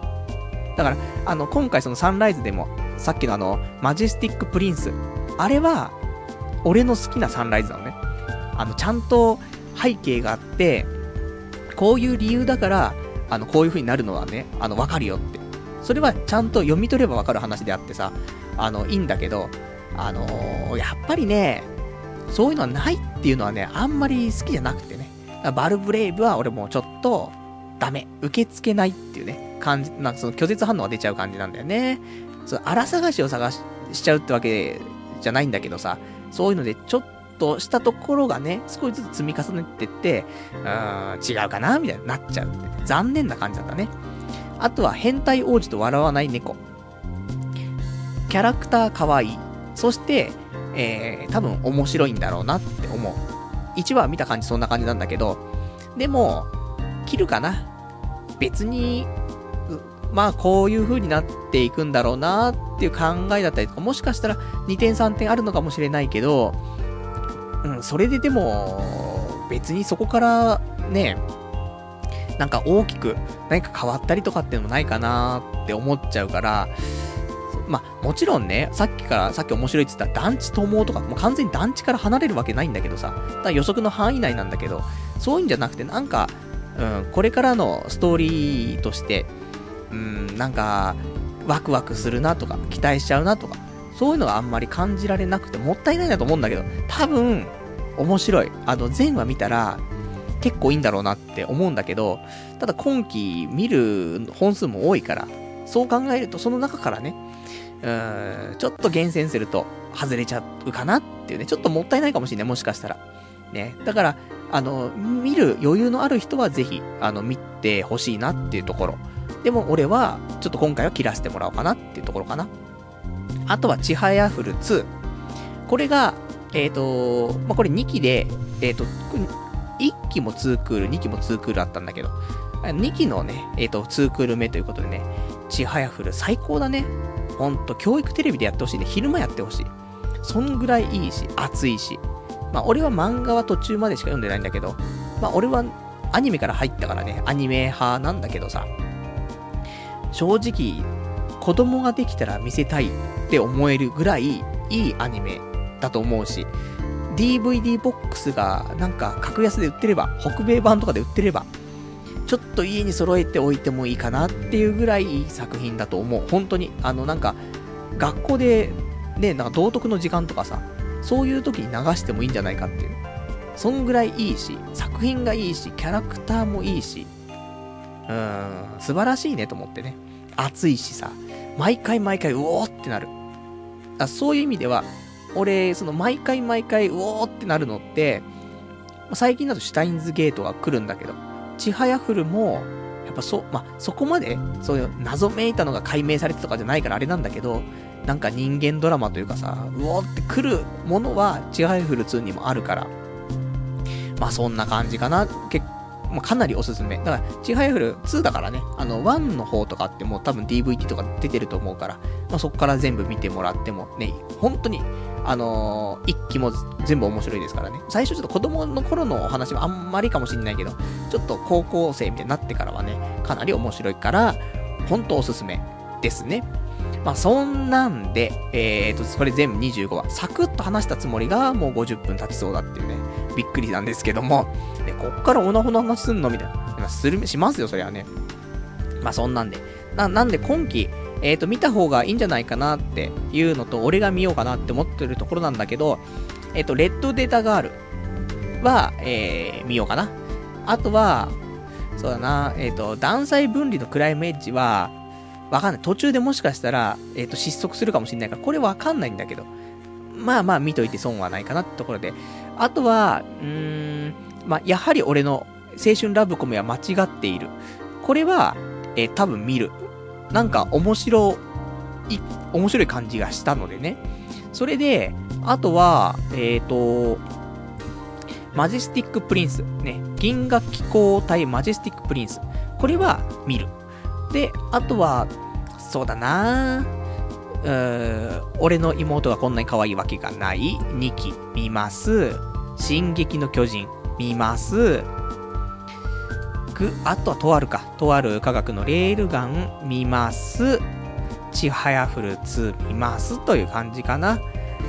だから、あの、今回そのサンライズでも、さっきのあの、マジェスティックプリンス。あれは、俺の好きなサンライズなのね。あの、ちゃんと背景があって、こういう理由だから、あの、こういう風になるのはね、あの、わかるよって。それはちゃんと読み取ればわかる話であってさ、あの、いいんだけど、あのー、やっぱりね、そういうのはないっていうのはね、あんまり好きじゃなくてね。バルブレイブは俺もうちょっと、ダメ。受け付けないっていうね、感じ、なんかその拒絶反応が出ちゃう感じなんだよね。その荒探しを探ししちゃうってわけじゃないんだけどさ、そういうのでちょっとしたところがね、少しずつ積み重ねてって、うーん、違うかなみたいになっちゃう。残念な感じだったね。あとは、変態王子と笑わない猫。キャラクター可愛い。そして、えー、多分面白いんだろうなって思う。1話見た感じそんな感じなんだけど、でも、切るかな？別に、まあこういう風になっていくんだろうなっていう考えだったりとか、もしかしたら2点3点あるのかもしれないけど、うん、それででも、別にそこからね、なんか大きく何か変わったりとかっていうのもないかなって思っちゃうから、まあ、もちろんね、さっきから、さっき面白いって言った団地友とか、もう完全に団地から離れるわけないんだけどさ、だ予測の範囲内なんだけど、そういうんじゃなくて、なんか、うん、これからのストーリーとして、うん、なんか、ワクワクするなとか、期待しちゃうなとか、そういうのがあんまり感じられなくてもったいないなと思うんだけど、多分、面白い。あの、前話見たら、結構いいんだろうなって思うんだけど、ただ今期見る本数も多いから、そう考えるとその中からね、うーん、ちょっと厳選すると外れちゃうかなっていうね、ちょっともったいないかもしれない、もしかしたら。ね。だから、あの、見る余裕のある人はぜひ、あの、見てほしいなっていうところ。でも俺は、ちょっと今回は切らせてもらおうかなっていうところかな。あとは、ちはやふる2。これが、えっ、ー、と、まあ、これ2期で、えっ、ー、と、1期も2クール、2期も2クールあったんだけど、2期のね、えっ、ー、と、2クール目ということでね、ちはやふる最高だね。ほんと、教育テレビでやってほしいね。昼間やってほしい。そんぐらいいいし、熱いし。まあ、俺は漫画は途中までしか読んでないんだけど、まあ、俺はアニメから入ったからね、アニメ派なんだけどさ、正直、子供ができたら見せたいって思えるぐらいいいアニメだと思うし、DVD ボックスがなんか格安で売ってれば、北米版とかで売ってれば、ちょっと家に揃えておいてもいいかなっていうぐらいいい作品だと思う。本当に。あの、なんか、学校で、ね、なんか道徳の時間とかさ、そういう時に流してもいいんじゃないかっていう。そんぐらいいいし、作品がいいし、キャラクターもいいし、うーん、素晴らしいねと思ってね。熱いしさ、毎回毎回、うおーってなる。あそういう意味では、俺、その毎回毎回、うおーってなるのって、最近だとシュタインズゲートが来るんだけど、ちはやふるも、やっぱそ、まあ、そこまで、そういう謎めいたのが解明されてとかじゃないからあれなんだけど、なんか人間ドラマというかさ、うおーってくるものは、ちはやふる2にもあるから、まあそんな感じかな。結まあ、かなりおすすめ。だから、ちはやふる2だからね、あの、1の方とかってもう多分 DVD とか出てると思うから、まあ、そこから全部見てもらってもね、本当に、あのー、一期も全部面白いですからね。最初ちょっと子供の頃のお話はあんまりかもしんないけど、ちょっと高校生みたいになってからはね、かなり面白いから、本当おすすめですね。まあそんなんで、えーと、それ全部25話、サクッと話したつもりがもう50分経ちそうだっていうね、びっくりなんですけども、で、こっからオナホの話すんのみたいな。する、しますよ、そりゃね。まあそんなんで。な、なんで今期、えっ、と、見た方がいいんじゃないかなっていうのと、俺が見ようかなって思ってるところなんだけど、えっ、と、レッドデータガールは、えー、見ようかな。あとは、そうだな、えっ、ー、と、断裁分離のクライムエッジは、わかんない。途中でもしかしたら、えっ、と、失速するかもしれないから、これわかんないんだけど、まあまあ見といて損はないかなってところで。あとは、うーん、まあ、やはり俺の青春ラブコメは間違っている。これは、えー、多分見る。なんか面白い、面白い感じがしたのでね。それで、あとは、えっ、ー、と、マジェスティックプリンス。ね。銀河機攻隊マジェスティックプリンス。これは見る。で、あとは、そうだなうー俺の妹がこんなに可愛いわけがない。2期見ます。進撃の巨人見ます。く、あとはとあるか。とある科学のレールガン見ます。ちはやふる2見ますという感じかな。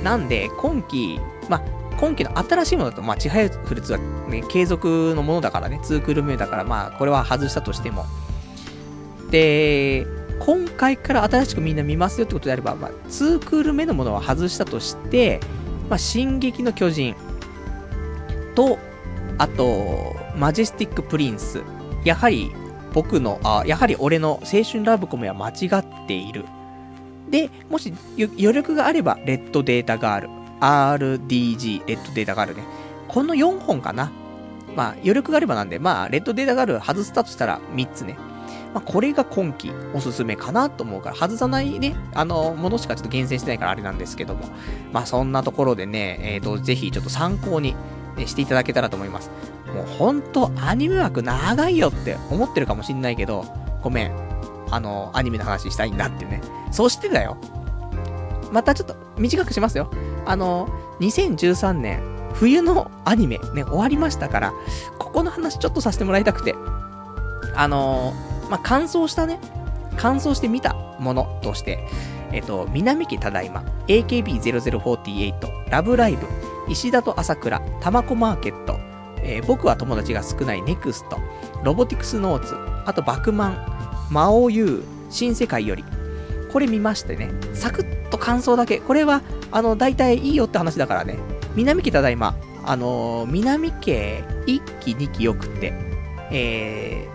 なんで、今期、ま、今期の新しいものだと、まあ、ちはやふる2はね、継続のものだからね、2クール目だから、まあ、これは外したとしても。で、今回から新しくみんな見ますよってことであれば、まあ、2クール目のものは外したとして、まあ、進撃の巨人と、あと、マジェスティックプリンス。やはり、僕の、あ、やはり俺の青春ラブコメは間違っている。で、もし余力があれば、レッドデータガール。RDG、レッドデータガールね。この4本かな。まあ、余力があればなんで、まあ、レッドデータガール外すたとしたら3つね。まあ、これが今季おすすめかなと思うから、外さないね、あの、ものしかちょっと厳選してないからあれなんですけども。まあ、そんなところでね、えっ、ー、と、ぜひちょっと参考に、ね、していただけたらと思います。もうほんとアニメ枠長いよって思ってるかもしんないけど、ごめん。あの、アニメの話したいんだってね。そしてだよ。またちょっと短くしますよ。あの、2013年、冬のアニメね、終わりましたから、ここの話ちょっとさせてもらいたくて。あのまあ、乾燥したね、乾燥して見たものとして、えっと、南家ただいま、AKB0048、ラブライブ、石田と朝倉、たまこマーケット、えー、僕は友達が少ないネクスト、ロボティクスノーツ、あとバクマン、魔王優、新世界より。これ見ましてね、サクッと感想だけ。これは、あの、大体いいよって話だからね。南家ただいま、あのー、南家1期2期よくって、えー、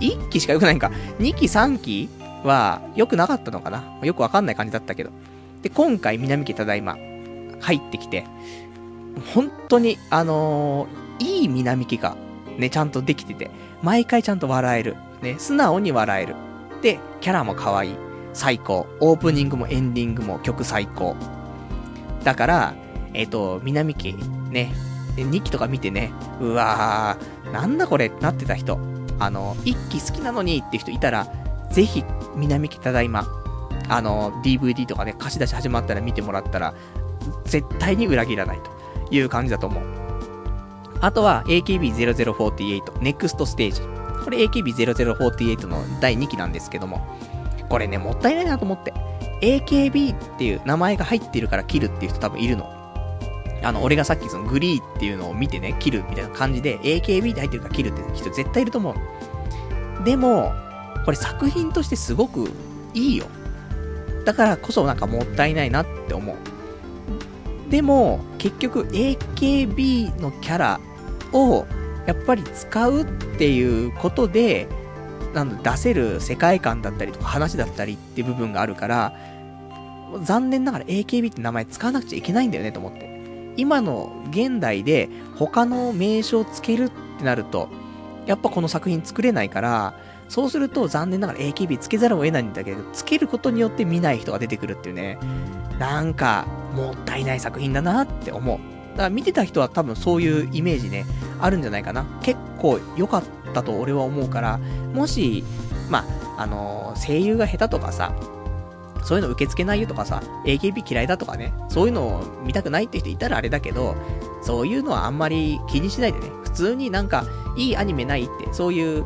1期しか良くないんか。2期3期は良くなかったのかなよくわかんない感じだったけど。で、今回南家ただいま、入ってきて、本当に、あのー、いい南木が、ね、ちゃんとできてて、毎回ちゃんと笑える。ね、素直に笑える。で、キャラも可愛い。最高。オープニングもエンディングも曲最高。だから、えっ、ー、と、南木、ね、2期とか見てね、うわー、なんだこれってなってた人、あの、1期好きなのにって人いたら、ぜひ、南木ただいま、あの、DVD とかね、貸し出し始まったら見てもらったら、絶対に裏切らないと。いう感じだと思う。あとは AKB0048 NEXT ステージ。これ AKB0048 の第2期なんですけども、これね、もったいないなと思って。AKB っていう名前が入ってるから切るっていう人多分いるの。あの、俺がさっきそのグリーっていうのを見てね、切るみたいな感じで、AKB って入ってるから切るって人絶対いると思う。でも、これ作品としてすごくいいよ。だからこそなんかもったいないなって思う。でも、結局 AKB のキャラを、やっぱり使うっていうことで、なん、出せる世界観だったりとか話だったりっていう部分があるから、残念ながら AKB って名前使わなくちゃいけないんだよねと思って。今の現代で他の名称をつけるってなると、やっぱこの作品作れないから、そうすると残念ながら AKB つけざるを得ないんだけど、つけることによって見ない人が出てくるっていうね、なんか、もったいない作品だなって思う。だから見てた人は多分そういうイメージね、あるんじゃないかな。結構良かったと俺は思うから、もし、まあ、あの、声優が下手とかさ、そういうの受け付けないよとかさ、AKB 嫌いだとかね、そういうのを見たくないって人いたらあれだけど、そういうのはあんまり気にしないでね、普通になんか、いいアニメないって、そういう、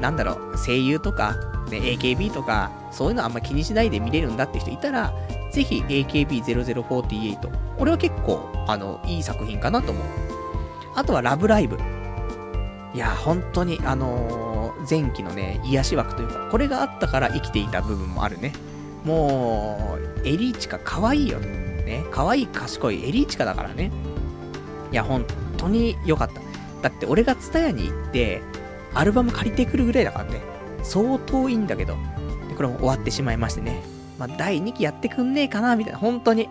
なんだろう、声優とか、ね、AKB とか、そういうのあんまり気にしないで見れるんだって人いたら、ぜひ AKB0048。俺は結構、あの、いい作品かなと思う。あとはラブライブ。いや、本当に、あのー、前期のね、癒し枠というか、これがあったから生きていた部分もあるね。もう、エリーチカ可愛いよ。ね、可愛い賢いエリーチカだからね。いや、本当に良かった。だって俺がツタヤに行って、アルバム借りてくるぐらいだからね。相当いいんだけど。で、これも終わってしまいましてね。まあ、第2期やってくんねえかな、みたいな。本当に。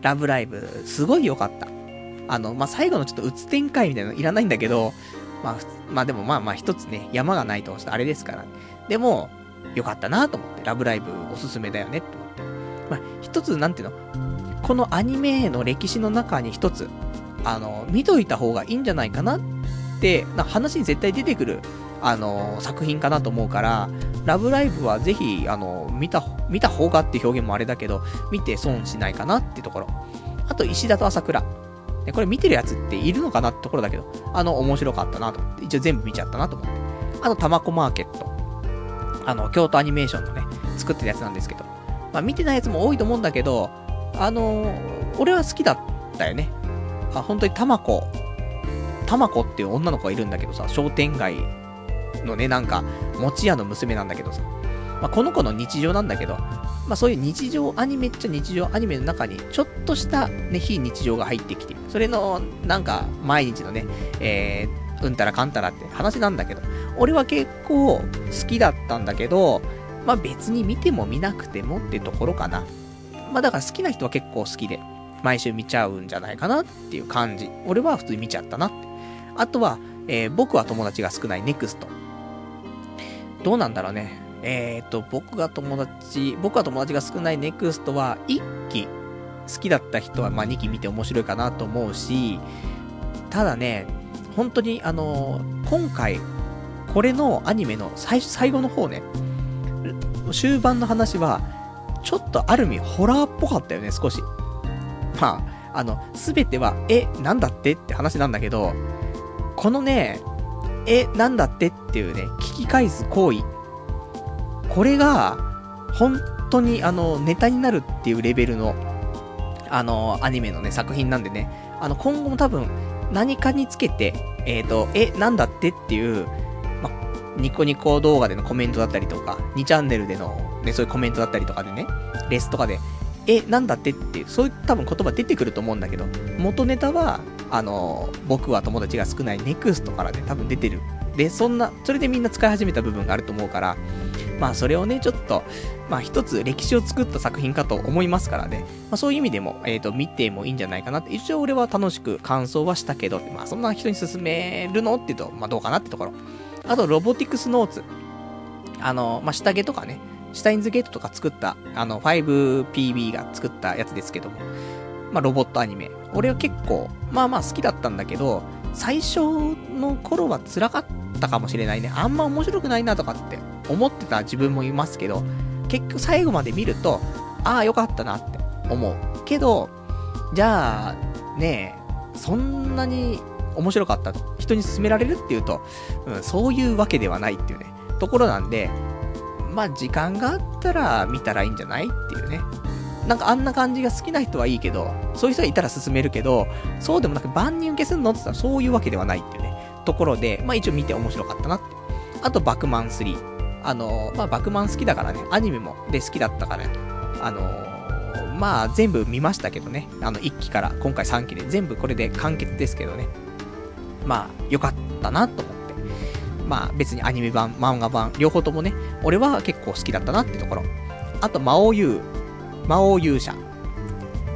ラブライブ、すごい良かった。あの、まあ、最後のちょっとうつ展開みたいなのいらないんだけど、まあ、まあでもまあまあ一つね、山がないとあれですから。でも、良かったなと思って、ラブライブおすすめだよねって思って。まあ、一つ、なんていうの？このアニメの歴史の中に一つ、あの、見といた方がいいんじゃないかなって、な話に絶対出てくる、あの、作品かなと思うから、ラブライブはぜひ、あの、見た、見た方がって表現もあれだけど、見て損しないかなってところ。あと、石田と朝倉。これ見てるやつっているのかなってところだけど、あの、面白かったなと思って。一応全部見ちゃったなと思って。あと、タマコマーケット。あの、京都アニメーションのね、作ってるやつなんですけど。まあ、見てないやつも多いと思うんだけど、あのー、俺は好きだったよね。あ、本当にタマコ。タマコっていう女の子がいるんだけどさ、商店街のね、なんか、餅屋の娘なんだけどさ。まあ、この子の日常なんだけど、まあ、そういう日常アニメっちゃ日常アニメの中に、ちょっとしたね、非日常が入ってきて、それの、なんか、毎日のね、えー、うんたらかんたらって話なんだけど、俺は結構好きだったんだけど、まあ別に見ても見なくてもってところかな。まあだから好きな人は結構好きで、毎週見ちゃうんじゃないかなっていう感じ。俺は普通に見ちゃったなって。あとは、えー、僕は友達が少ないネクスト。どうなんだろうね。えっ、ー、と、僕が友達、僕は友達が少ないネクストは、1期好きだった人は、まあ2期見て面白いかなと思うし、ただね、本当にあのー、今回、これのアニメの最最後の方ね、終盤の話は、ちょっとある意味ホラーっぽかったよね、少し。まあ、あの、すべては、え、なんだって？って話なんだけど、このね、え、なんだって？っていうね、聞き返す行為。これが、本当にあの、ネタになるっていうレベルの、あの、アニメのね、作品なんでね、あの、今後も多分、何かにつけて、えっ、ー、と、え、なんだってっていう、まニコニコ動画でのコメントだったりとか、2チャンネルでの、ね、そういうコメントだったりとかでね、レスとかで、え、なんだってっていう、そういう多分言葉出てくると思うんだけど、元ネタは、あの、僕は友達が少ないネクストからね、多分出てる。で、そんな、それでみんな使い始めた部分があると思うから、まあそれをね、ちょっと、まあ一つ歴史を作った作品かと思いますからね、まあそういう意味でも、えっ、ー、と、見てもいいんじゃないかなって、一応俺は楽しく感想はしたけど、まあそんな人に勧めるのって言うと、まあどうかなってところ。あと、ロボティクスノーツ。あの、まあ、下着とかね、シュタインズゲートとか作った、あの、5PB が作ったやつですけども、まあ、ロボットアニメ。俺は結構、まあまあ好きだったんだけど、最初の頃は辛かったかもしれないね。あんま面白くないなとかって思ってた自分もいますけど、結局最後まで見ると、ああ、よかったなって思う。けど、じゃあ、ねえ、そんなに面白かった、人に勧められるっていうと、うん、そういうわけではないっていうね、ところなんで、まあ時間があったら見たらいいんじゃないっていうね。なんかあんな感じが好きな人はいいけど、そういう人がいたら勧めるけど、そうでもなく万人受けするのって言ったらそういうわけではないっていうね、ところで、まあ一応見て面白かったなって。あと、バクマン3。あのまあ、バクマン好きだからね、アニメもで好きだったから、あのまあ、全部見ましたけどね。あの、1期から今回3期で全部これで完結ですけどね。まあ、良かったなと思って。まあ、別にアニメ版、漫画版、両方ともね、俺は結構好きだったなってところ。あと、魔王勇、魔王勇者。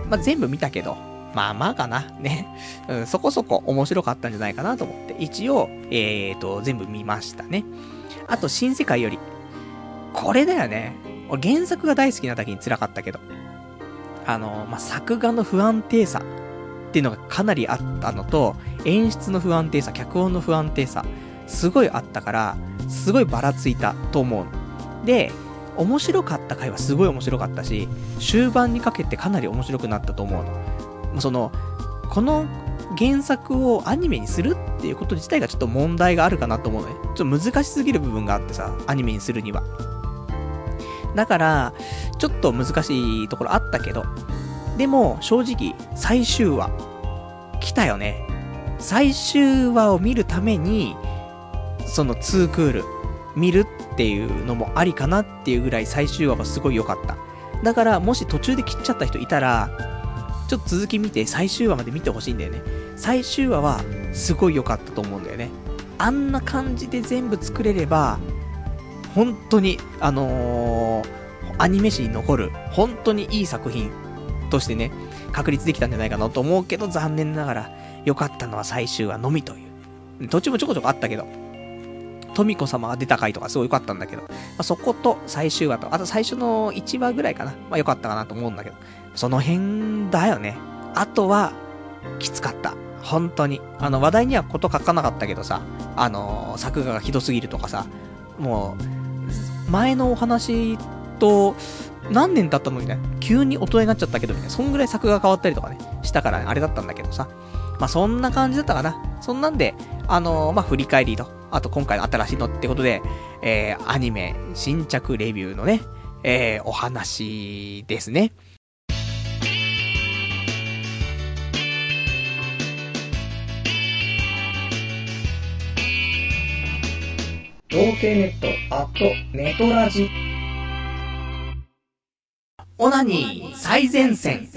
まあ、全部見たけど、まあまあかな。ね。うん、そこそこ面白かったんじゃないかなと思って、一応、えーと、全部見ましたね。あと、新世界より。これだよね。俺原作が大好きなだけに辛かったけど。あの、まあ、作画の不安定さっていうのがかなりあったのと、演出の不安定さ、脚本の不安定さ、すごいあったから、すごいばらついたと思う。で、面白かった回はすごい面白かったし、終盤にかけてかなり面白くなったと思うの。その、この原作をアニメにするっていうこと自体がちょっと問題があるかなと思うのね。ちょっと難しすぎる部分があってさ、アニメにするには。だから、ちょっと難しいところあったけど、でも、正直、最終話、来たよね。最終話を見るために、その2クール、見るっていうのもありかなっていうぐらい最終話がすごい良かった。だから、もし途中で切っちゃった人いたら、ちょっと続き見て最終話まで見てほしいんだよね。最終話はすごい良かったと思うんだよね。あんな感じで全部作れれば、本当に、あのー、アニメ史に残る、本当にいい作品としてね、確立できたんじゃないかなと思うけど、残念ながら、良かったのは最終話のみという。途中もちょこちょこあったけど、富子様が出た回とかすごい良かったんだけど、まあ、そこと最終話と、あと最初の1話ぐらいかな。まあ良かったかなと思うんだけど、その辺だよね。あとは、きつかった。本当に。あの、話題にはこと書かなかったけどさ、あの、作画がひどすぎるとかさ、もう、前のお話と、何年経ったのにね、急に大人になっちゃったけどね、そんぐらい作画変わったりとかね、したから、ね、あれだったんだけどさ。まあ、そんな感じだったかな。そんなんで、あのー、まあ、振り返りと、あと今回の新しいのってことで、えー、アニメ新着レビューのね、えー、お話ですね。童貞ネットアットネトラジオナニー最前線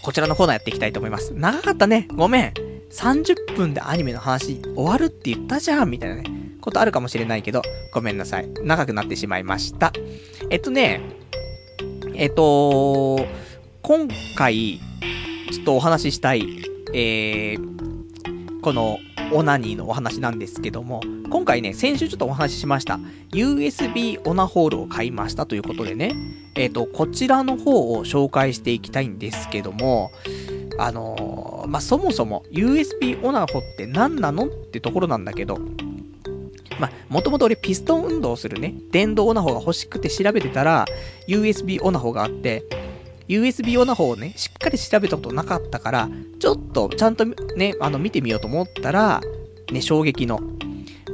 こちらのコーナーやっていきたいと思います。長かったね。ごめん。30分でアニメの話終わるって言ったじゃんみたいなね、ことあるかもしれないけど、ごめんなさい。長くなってしまいました。えっとね、えっと、今回、ちょっとお話ししたい、えー、この、オナニーのお話なんですけども、今回ね、先週ちょっとお話ししました。USB オナホールを買いましたということでね、えっ、と、こちらの方を紹介していきたいんですけども、あのー、まあ、そもそも USB オナホって何なのってところなんだけど、まあ、もともと俺ピストン運動するね、電動オナホが欲しくて調べてたら、USB オナホがあって、USB 用の方をね、しっかり調べたことなかったから、ちょっとちゃんとね、あの見てみようと思ったら、ね、衝撃の。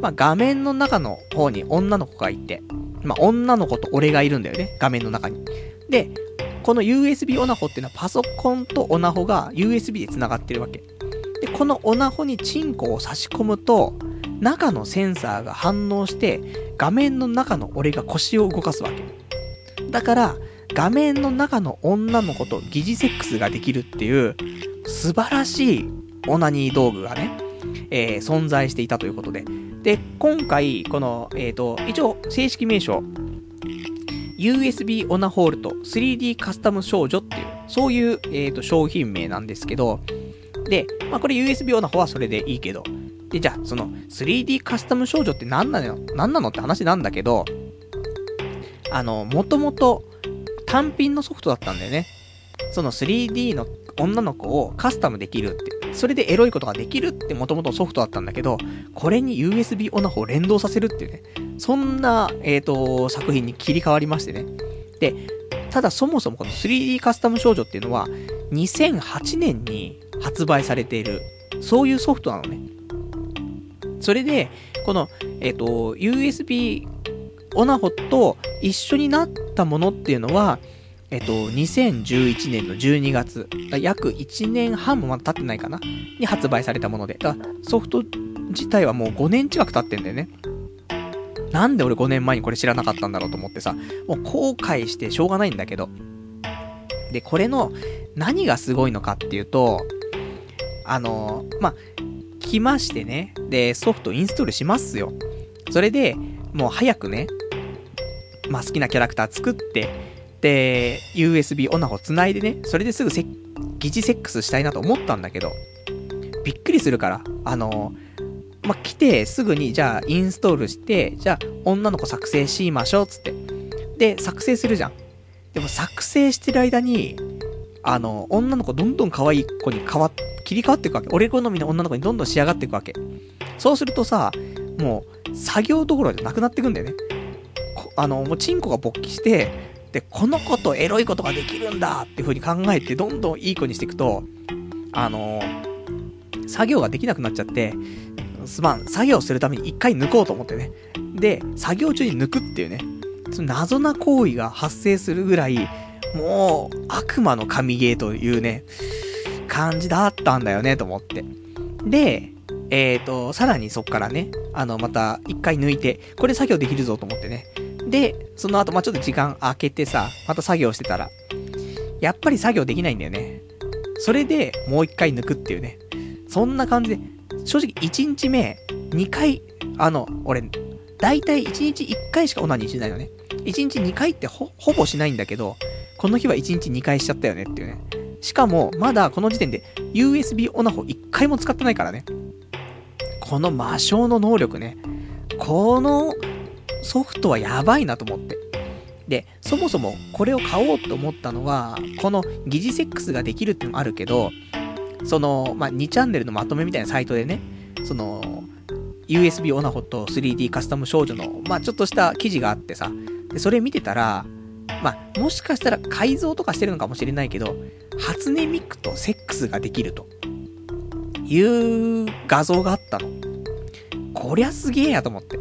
まあ、画面の中の方に女の子がいて、まあ、女の子と俺がいるんだよね、画面の中に。で、この USB オナホっていうのはパソコンとオナホが USB で繋がってるわけ。で、このオナホにチンコを差し込むと、中のセンサーが反応して、画面の中の俺が腰を動かすわけ。だから、画面の中の女の子と疑似セックスができるっていう、素晴らしいオナニー道具がね、えー、存在していたということで。で、今回、この、えっ、ー、と、一応、正式名称、USB オナホールと 3D カスタム少女っていう、そういう、えっ、ー、と、商品名なんですけど、で、まあ、これ USB オナホはそれでいいけど、で、じゃあ、その 3D カスタム少女って何なの何なのって話なんだけど、あの、もともと単品のソフトだったんだよね。その 3D の女の子をカスタムできるって。それでエロいことができるってもともとソフトだったんだけど、これに USB オナホを連動させるっていうね。そんな、えっ、ー、と、作品に切り替わりましてね。で、ただそもそもこの 3D カスタム少女っていうのは、2008年に発売されている、そういうソフトなのね。それで、この、えっ、ー、と、USB オナホと一緒になったものっていうのは、えっと、2011年の12月、約1年半もまだ経ってないかなに発売されたもので、だソフト自体はもう5年近く経ってんだよね。なんで俺5年前にこれ知らなかったんだろうと思ってさ、もう後悔してしょうがないんだけど。で、これの何がすごいのかっていうと、あのまあ、来ましてね、で、ソフトインストールしますよ。それで、もう早くね、まあ、好きなキャラクター作って、で、USB オナホ繋いでね、それですぐ疑似セックスしたいなと思ったんだけど、びっくりするから、あの、まあ、来てすぐに、じゃあインストールして、じゃあ女の子作成しましょう、つって。で、作成するじゃん。でも作成してる間に、あの、女の子どんどん可愛い子に変わ、切り替わっていくわけ。俺好みの女の子にどんどん仕上がっていくわけ。そうするとさ、もう、作業どころじゃなくなってくんだよね。あの、もうチンコが勃起して、で、この子とエロいことができるんだっていう風に考えて、どんどんいい子にしていくと、あの、作業ができなくなっちゃって、すまん、作業するために一回抜こうと思ってね。で、作業中に抜くっていうね、その謎な行為が発生するぐらい、もう、悪魔の神ゲーというね、感じだったんだよね、と思って。で、えっ、ー、と、さらにそっからね、あの、また一回抜いて、これ作業できるぞと思ってね。で、その後、まあちょっと時間空けてさ、また作業してたら、やっぱり作業できないんだよね。それで、もう一回抜くっていうね。そんな感じで、正直1日目、2回、あの、俺、だいたい1日1回しかオナニーしないのね。1日2回ってほ、ほぼしないんだけど、この日は1日2回しちゃったよねっていうね。しかも、まだこの時点で USB オナホ1回も使ってないからね。この魔性の能力ね。このソフトはやばいなと思って。で、そもそもこれを買おうと思ったのは、この疑似セックスができるってのもあるけど、その、まあ、2チャンネルのまとめみたいなサイトでね、その、USB オナホと 3D カスタム少女の、まあ、ちょっとした記事があってさ、で、それ見てたら、まあ、もしかしたら改造とかしてるのかもしれないけど、初音ミクとセックスができると、いう画像があったの。こりゃすげえやと思って。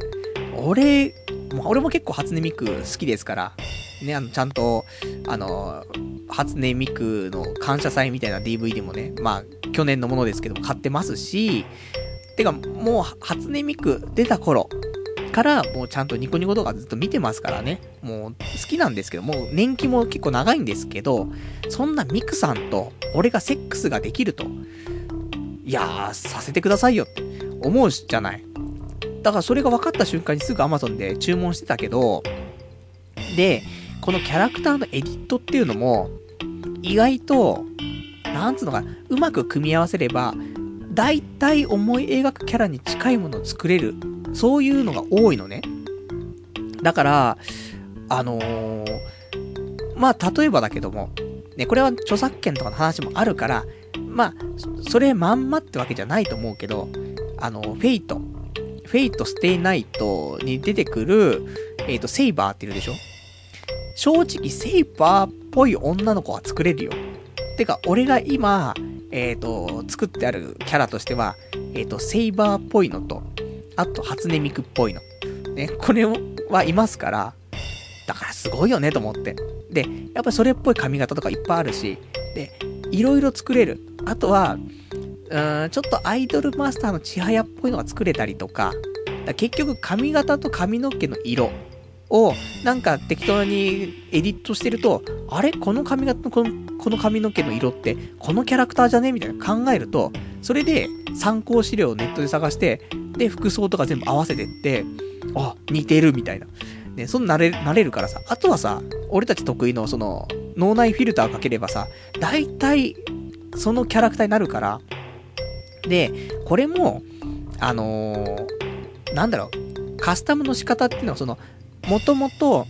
俺、もう俺も結構初音ミク好きですから、ね、あの、ちゃんと、あの、初音ミクの感謝祭みたいな DVD もね、まあ、去年のものですけども買ってますし、てか、もう、初音ミク出た頃から、もうちゃんとニコニコ動画ずっと見てますからね、もう好きなんですけど、もう年季も結構長いんですけど、そんなミクさんと俺がセックスができると、いやー、させてくださいよって思うじゃない。だからそれが分かった瞬間にすぐ Amazon で注文してたけど、で、このキャラクターのエディットっていうのも、意外と、なんつうのかな、うまく組み合わせれば、大体思い描くキャラに近いものを作れる。そういうのが多いのね。だから、あのー、まあ、例えばだけども、ね、これは著作権とかの話もあるから、まあ、それまんまってわけじゃないと思うけど、あの、フェイト。フェイト・ステイ・ナイトに出てくる、えっ、ー、と、セイバーっているでしょ？正直、セイバーっぽい女の子は作れるよ。てか、俺が今、えっ、ー、と、作ってあるキャラとしては、えっ、ー、と、セイバーっぽいのと、あと、初音ミクっぽいの。ね、これはいますから、だからすごいよねと思って。で、やっぱりそれっぽい髪型とかいっぱいあるし、で、いろいろ作れる。あとは、うん、ちょっとアイドルマスターの千早っぽいのが作れたりとか、か結局髪型と髪の毛の色をなんか適当にエディットしてると、あれ？この髪型のこのこの髪の毛の色ってこのキャラクターじゃね？みたいな考えると、それで参考資料をネットで探して、で、服装とか全部合わせてって、あ、似てるみたいな。ね、そんなれ、慣れるからさ、あとはさ、俺たち得意のその、脳内フィルターかければさ、大体、そのキャラクターになるから、で、これも、あのー、なんだろう、カスタムの仕方っていうのは、その、もともと、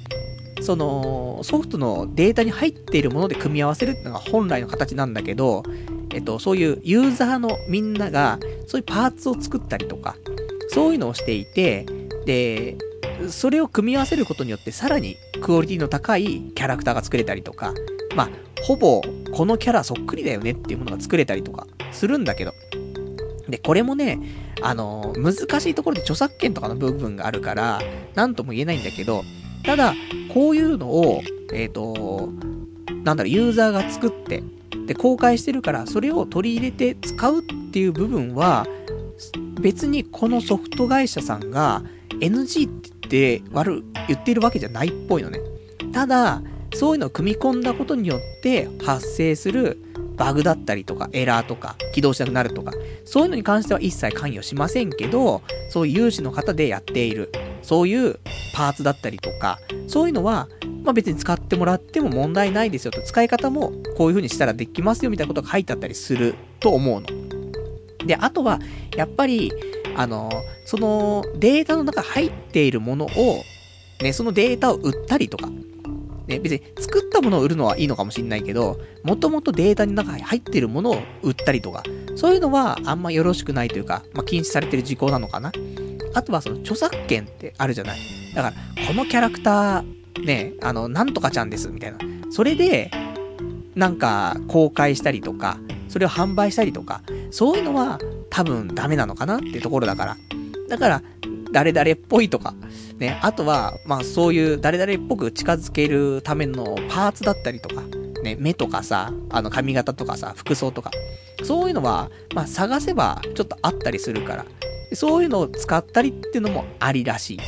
その、ソフトのデータに入っているもので組み合わせるっていうのが本来の形なんだけど、えっと、そういうユーザーのみんなが、そういうパーツを作ったりとか、そういうのをしていて、で、それを組み合わせることによってさらにクオリティの高いキャラクターが作れたりとか、まあ、ほぼこのキャラそっくりだよねっていうものが作れたりとかするんだけど、で、これもね、あの、難しいところで著作権とかの部分があるから、なんとも言えないんだけど、ただ、こういうのを、えっ、ー、と、なんだろう、ユーザーが作って、で、公開してるから、それを取り入れて使うっていう部分は、別にこのソフト会社さんが NG って言って悪、言ってるわけじゃないっぽいのね。ただ、そういうのを組み込んだことによって発生するバグだったりとか、エラーとか、起動しなくなるとか、そういうのに関しては一切関与しませんけど、そういう有志の方でやっている、そういうパーツだったりとか、そういうのは、まあ別に使ってもらっても問題ないですよと、使い方もこういう風にしたらできますよみたいなことが書いてあったりすると思うの。で、あとは、やっぱり、あの、そのデータの中入っているものを、ね、そのデータを売ったりとか、ね、別に作ったものを売るのはいいのかもしれないけど、もともとデータの中に入ってるものを売ったりとか、そういうのはあんまよろしくないというか、まあ、禁止されてる事項なのかな。あとはその著作権ってあるじゃない。だから、このキャラクター、ね、あの、なんとかちゃんです、みたいな。それで、なんか、公開したりとか、それを販売したりとか、そういうのは多分ダメなのかなっていうところだから。だから、誰々っぽいとか、ね、あとは、まあそういう誰々っぽく近づけるためのパーツだったりとか、ね、目とかさ、あの髪型とかさ、服装とか、そういうのは、まあ探せばちょっとあったりするから、そういうのを使ったりっていうのもありらしい。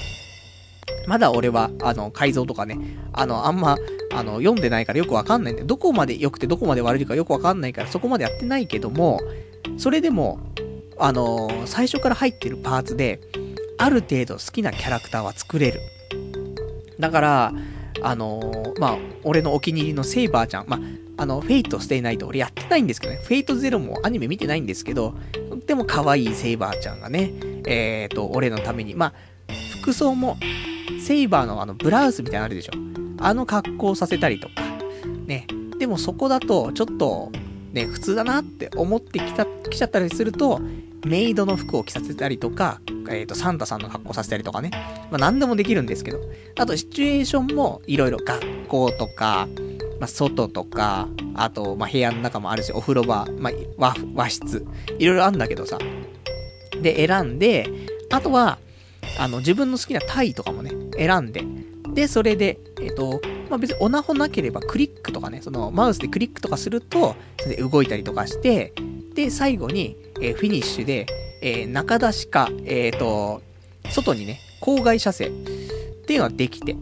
まだ俺は、あの、改造とかね、あの、あんま、あの、読んでないからよくわかんないんで、どこまで良くてどこまで悪いかよくわかんないからそこまでやってないけども、それでも、あの最初から入ってるパーツで、ある程度好きなキャラクターは作れる。だから、あのー、まあ、俺のお気に入りのセイバーちゃん、まあ、あの、フェイトステイナイト俺やってないんですけどね、フェイトゼロもアニメ見てないんですけど、とっても可愛いセイバーちゃんがね、えーと、俺のために、まあ、服装も、セイバーのあの、ブラウスみたいなのあるでしょ。あの格好させたりとか、ね。でもそこだと、ちょっと、ね、普通だなって思ってきた、来ちゃったりすると、メイドの服を着させたりとか、えっ、ー、と、サンタさんの格好させたりとかね。まあ、何でもできるんですけど。あと、シチュエーションも、いろいろ学校とか、まあ、外とか、あと、まあ、部屋の中もあるし、お風呂場、まあ、和、和室、いろいろあるんだけどさ。で、選んで、あとは、あの、自分の好きなタイとかもね、選んで、で、それで、えっ、ー、と、まあ、別にオナホなければクリックとかね、そのマウスでクリックとかすると、動いたりとかして、で、最後に、えー、フィニッシュで、えー、中出しか、えっ、ー、と、外にね、郊外射精っていうのができて、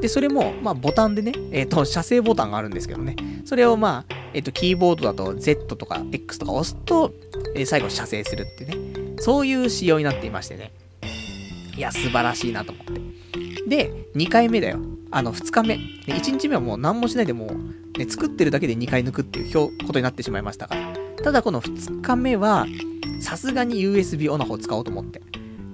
で、それも、まあ、ボタンでね、えっ、と、射精ボタンがあるんですけどね、それをまあ、えっ、と、キーボードだと Z とか X とか押すと、え最後射精するってね、そういう仕様になっていましてね。いや、素晴らしいなと思って。で、2回目だよ。あの、2日目。1日目はもう何もしないでもう、ね、作ってるだけで2回抜くっていうことになってしまいましたから。ただこの2日目は、さすがに USB オナホを使おうと思って。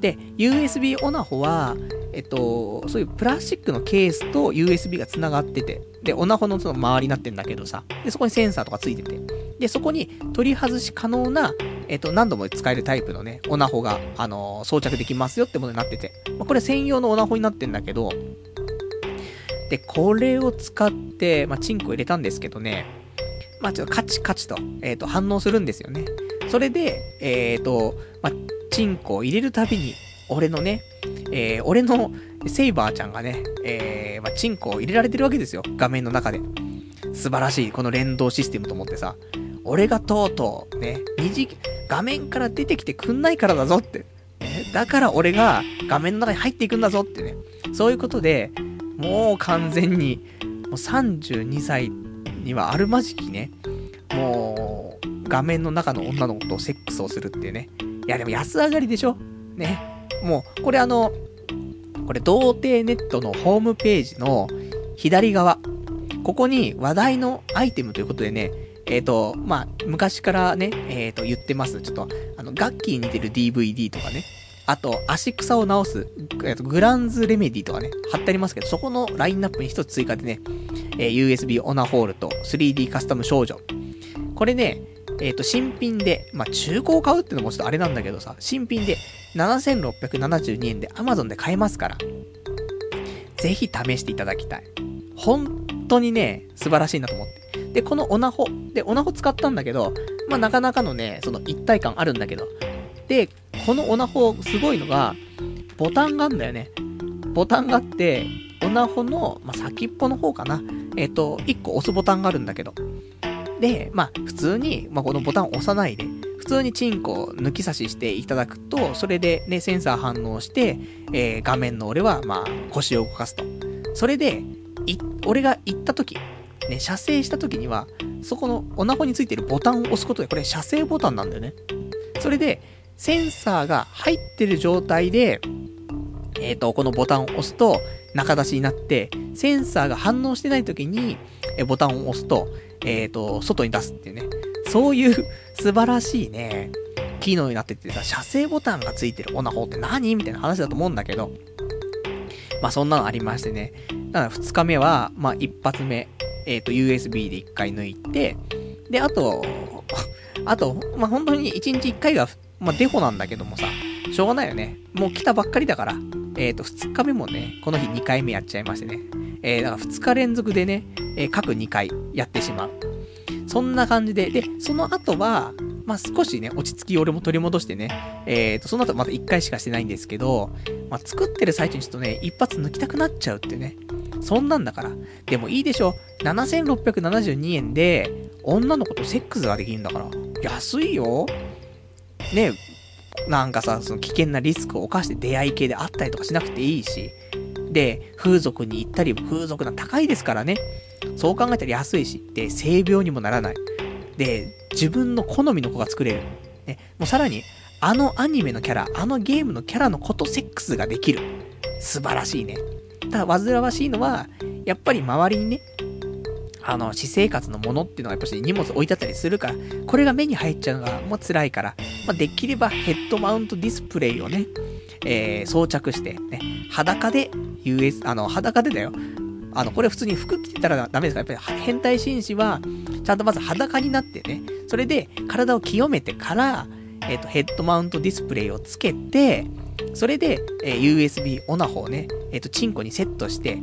で、USB オナホは、えっと、そういうプラスチックのケースと USB が繋がってて、で、オナホのその周りになってんだけどさ、で、そこにセンサーとかついてて、で、そこに取り外し可能な、えっと、何度も使えるタイプのね、オナホが、あのー、装着できますよってものになってて、まあ、これ専用のオナホになってんだけど、で、これを使って、まあ、チンコ入れたんですけどね、まあ、ちょっとカチカチと、えっ、ー、と、反応するんですよね。それで、えっ、ー、と、まあ、チンコを入れるたびに、俺のね、えー、俺のセイバーちゃんがね、えー、まあ、チンコを入れられてるわけですよ。画面の中で。素晴らしい、この連動システムと思ってさ。俺がとうとう、ね、二次、画面から出てきてくんないからだぞって。ね、だから俺が画面の中に入っていくんだぞってね。そういうことで、もう完全に、もう32歳にはあるまじきね、もう、画面の中の女の子とセックスをするっていうね。いやでも安上がりでしょ？ね。もう、これあの、これ、童貞ネットのホームページの左側。ここに話題のアイテムということでね、えっ、ー、と、まあ、昔からね、えっ、ー、と、言ってます。ちょっと、あの、ガッキーに似てる DVD とかね。あと、足草を直す、えー、とグランズレメディとかね、貼ってありますけど、そこのラインナップに一つ追加でね、えー、USB オナホールと 3D カスタム少女。これね、えっ、ー、と、新品で、まあ、中古を買うってのもちょっとあれなんだけどさ、新品で7672円で Amazon で買えますから、ぜひ試していただきたい。本当にね、素晴らしいなと思って。で、このオナホ、で、オナホ使ったんだけど、まあ、なかなかのね、その一体感あるんだけど、で、このオナホすごいのが、ボタンがあるんだよね。ボタンがあって、オナホの、まあ、先っぽの方かな。えっ、と、1個押すボタンがあるんだけど。で、まあ、普通に、まあ、このボタンを押さないで、普通にチンコを抜き差ししていただくと、それでね、センサー反応して、えー画面の俺は、まあ、腰を動かすと。それで、い、俺が行った時、ね、射精した時には、そこのお腹についてるボタンを押すことで、これ射精ボタンなんだよね。それで、センサーが入ってる状態で、えっ、と、このボタンを押すと、中出しになって、センサーが反応してない時に、えボタンを押すと、えっ、と、外に出すっていうね。そういう素晴らしいね、機能になっててさ、射精ボタンがついてる。オナホって何？みたいな話だと思うんだけど、まあそんなのありましてね。だから2日目は、まあ一発目、えっ、と USB で1回抜いて、で、あと、あと、まあ本当に1日1回が、まあデフォなんだけどもさ、しょうがないよね。もう来たばっかりだから、えっ、と2日目もね、この日2回目やっちゃいましてね。えー、だから2日連続でね、えー各2回やってしまう。そんな感じで、で、その後は、まあ、少しね、落ち着き俺も取り戻してね、えーと、その後また1回しかしてないんですけど、まあ、作ってる最中にちょっとね、一発抜きたくなっちゃうってね。そんなんだから。でもいいでしょ。7672円で、女の子とセックスができるんだから。安いよ。ねなんかさ、その危険なリスクを冒して出会い系であったりとかしなくていいし。で、風俗に行ったりも、風俗な高いですからね。そう考えたら安いし、で、性病にもならない。で、自分の好みの子が作れる。ね、もうさらに、あのアニメのキャラ、あのゲームのキャラの子とセックスができる。素晴らしいね。ただ、煩わしいのは、やっぱり周りにね、あの、私生活のものっていうのがやっぱし荷物置いてあったりするから、これが目に入っちゃうのがもう辛いから、まあ、できればヘッドマウントディスプレイをね、えー、装着して、ね、裸で US、あの、裸でだよ。あの、これ普通に服着てたらダメですから、やっぱり変態紳士は、ちゃんとまず裸になってね、それで体を清めてから、えっ、と、ヘッドマウントディスプレイをつけて、それで、えー USB オナホをね、えっ、と、チンコにセットして、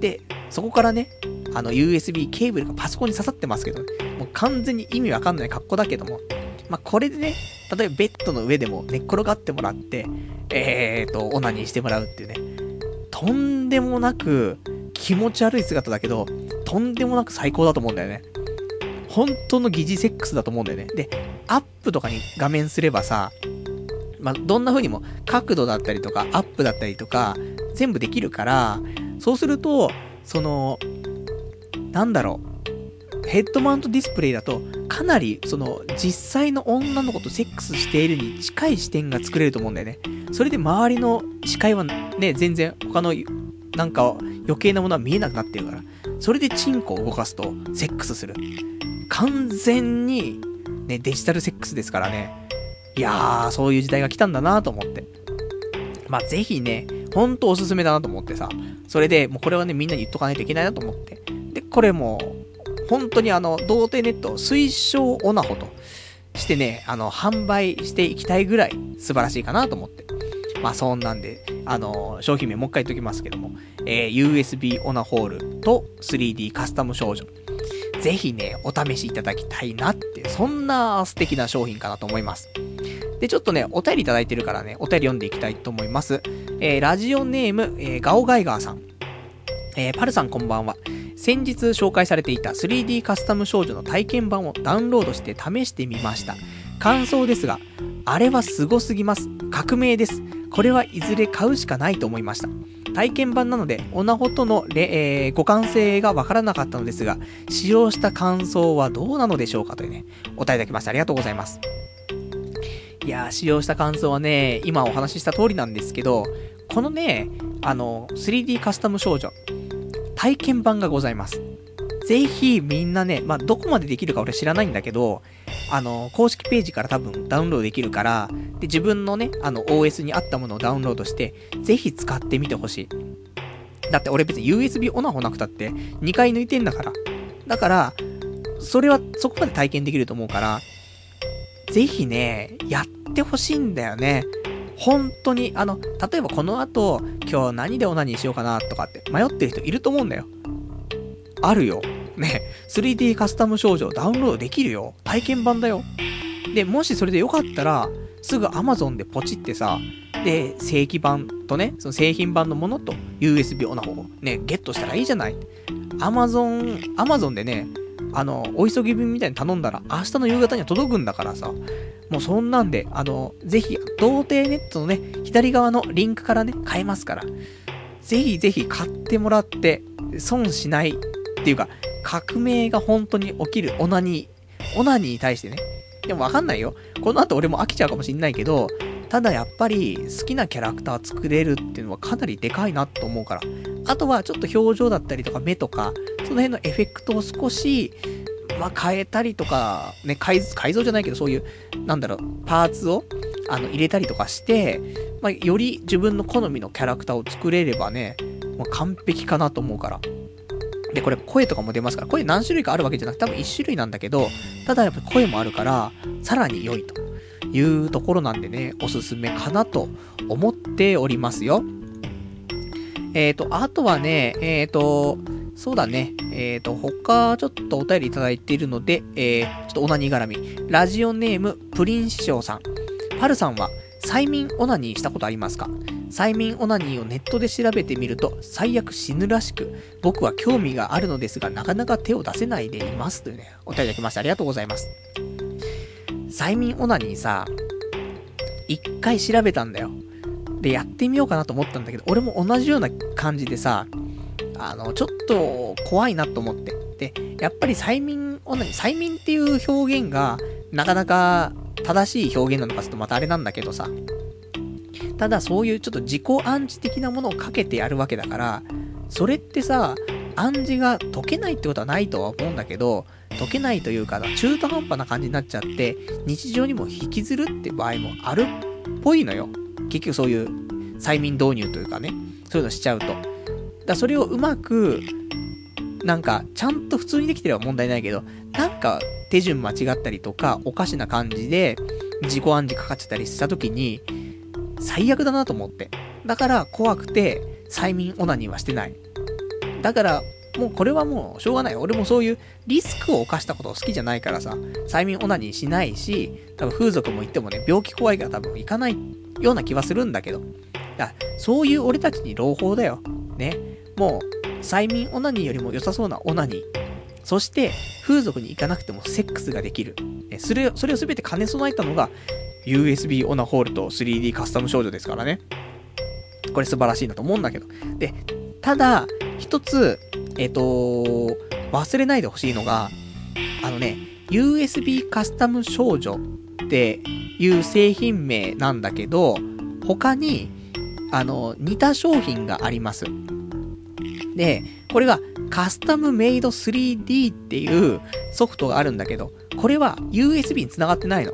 で、そこからね、あの、USB ケーブルがパソコンに刺さってますけど、もう完全に意味わかんない格好だけども、まあ、これでね、例えばベッドの上でも寝っ転がってもらって、えーと、オナニーしてもらうっていうね、とんでもなく気持ち悪い姿だけど、とんでもなく最高だと思うんだよね。本当の疑似セックスだと思うんだよね。で、アップとかに画面すればさ、まあ、どんな風にも角度だったりとか、アップだったりとか、全部できるから、そうすると、その、なんだろう、ヘッドマウントディスプレイだと、かなり、その、実際の女の子とセックスしているに近い視点が作れると思うんだよね。それで周りの視界はね、全然他の、なんか余計なものは見えなくなってるから。それでチンコを動かすと、セックスする。完全に、ね、デジタルセックスですからね。いやー、そういう時代が来たんだなと思って。まあ、ぜひね、ほんとおすすめだなと思ってさ。それで、もうこれはね、みんなに言っとかないといけないなと思って。で、これも、本当にあの、童貞ネット推奨オナホとしてね、あの、販売していきたいぐらい素晴らしいかなと思って。まあ、そんなんで、あの、商品名もう一回言っときますけども、えー USB オナホールと 3D カスタム少女。ぜひね、お試しいただきたいなって、そんな素敵な商品かなと思います。で、ちょっとね、お便りいただいてるからね、お便り読んでいきたいと思います。えーラジオネーム、えーガオガイガーさん。えーパルさんこんばんは。先日紹介されていた 3D カスタム少女の体験版をダウンロードして試してみました。感想ですが、あれはすごすぎます。革命です。これはいずれ買うしかないと思いました。体験版なので、オナホとの、えー互換性がわからなかったのですが、使用した感想はどうなのでしょうかというね、お答えいただきましてありがとうございます。いやー、使用した感想はね、今お話しした通りなんですけど、このね、あの、3D カスタム少女、体験版がございます。ぜひみんなね、まあ、どこまでできるか俺知らないんだけど、あの、公式ページから多分ダウンロードできるから、で、自分のね、あの、OS に合ったものをダウンロードして、ぜひ使ってみてほしい。だって俺別に USB オナホなくたって2回抜いてんだから。だから、それはそこまで体験できると思うから、ぜひね、やってほしいんだよね。本当に、あの、例えばこの後、今日何でオナニーしようかなとかって迷ってる人いると思うんだよ。あるよ。ね、3D カスタム少女ダウンロードできるよ。体験版だよ。で、もしそれでよかったら、すぐ Amazon でポチってさ、で、正規版とね、その製品版のものと USB オナホをね、ゲットしたらいいじゃない。アマゾン、アマゾンでね、あの、お急ぎ便みたいに頼んだら、明日の夕方には届くんだからさ、もうそんなんで、あの、ぜひ、童貞ネットのね、左側のリンクからね、買えますから、ぜひぜひ買ってもらって、損しないっていうか、革命が本当に起きるオナニー、オナニーに対してね。でもわかんないよ。この後俺も飽きちゃうかもしんないけど、ただやっぱり好きなキャラクター作れるっていうのはかなりでかいなと思うから。あとはちょっと表情だったりとか目とか、その辺のエフェクトを少し、まあ、変えたりとか、ね、改造じゃないけど、そういう、なんだろう、パーツを、あの、入れたりとかして、まあ、より自分の好みのキャラクターを作れればね、まあ、完璧かなと思うから。で、これ声とかも出ますから、声何種類かあるわけじゃなくて、多分1種類なんだけど、ただやっぱ声もあるから、さらに良いというところなんでね、おすすめかなと思っておりますよ。えっ、ー、と、あとはね、えっ、ー、と、そうだね。えっ、ー、と、他、ちょっとお便りいただいているので、えー、ちょっとオナニー絡み。ラジオネーム、プリン師匠さん。パルさんは、催眠オナニーしたことありますか？催眠オナニーをネットで調べてみると、最悪死ぬらしく、僕は興味があるのですが、なかなか手を出せないでいます。というね、お便りいただきまして、ありがとうございます。催眠オナニーさ、一回調べたんだよ。で、やってみようかなと思ったんだけど、俺も同じような感じでさ、あの、ちょっと怖いなと思って。で、やっぱり催眠、催眠っていう表現が、なかなか正しい表現なのかちょっとまたあれなんだけどさ。ただそういうちょっと自己暗示的なものをかけてやるわけだから、それってさ、暗示が解けないってことはないとは思うんだけど、解けないというか、中途半端な感じになっちゃって、日常にも引きずるって場合もあるっぽいのよ。結局そういう催眠導入というかね、そういうのしちゃうと。だそれをうまく、なんか、ちゃんと普通にできてれば問題ないけど、なんか手順間違ったりとか、おかしな感じで、自己暗示かかっちゃったりした時に、最悪だなと思って。だから怖くて、催眠オナニーはしてない。だから、もうこれはもうしょうがない。俺もそういうリスクを犯したことを好きじゃないからさ、催眠オナニーしないし、多分風俗も行ってもね、病気怖いから多分行かないような気はするんだけど。だそういう俺たちに朗報だよ。ね。もう、催眠オナニーよりも良さそうなオナニー。そして、風俗に行かなくてもセックスができる。それそれを全て兼ね備えたのが、USB オナホールと 3D カスタム少女ですからね。これ素晴らしいなと思うんだけど。で、ただ、一つ、えっ、ー、と忘れないでほしいのが、あのね、USB カスタム少女っていう製品名なんだけど、他に、あの、似た商品があります。で、これがカスタムメイド 3D っていうソフトがあるんだけど、これは USB に繋がってないの。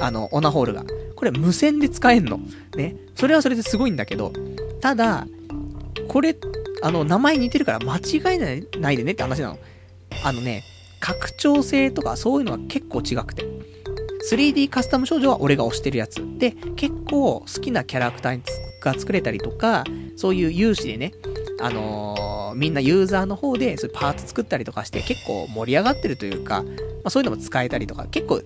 あの、オナホールが。これ無線で使えんの。ね。それはそれですごいんだけど、ただ、これっ、あの、名前似てるから間違えないでねって話なの。あのね、拡張性とかそういうのは結構違くて。3D カスタム少女は俺が推してるやつ。で、結構好きなキャラクターが作れたりとか、そういう有志でね、あのー、みんなユーザーの方でそういうパーツ作ったりとかして結構盛り上がってるというか、まあ、そういうのも使えたりとか、結構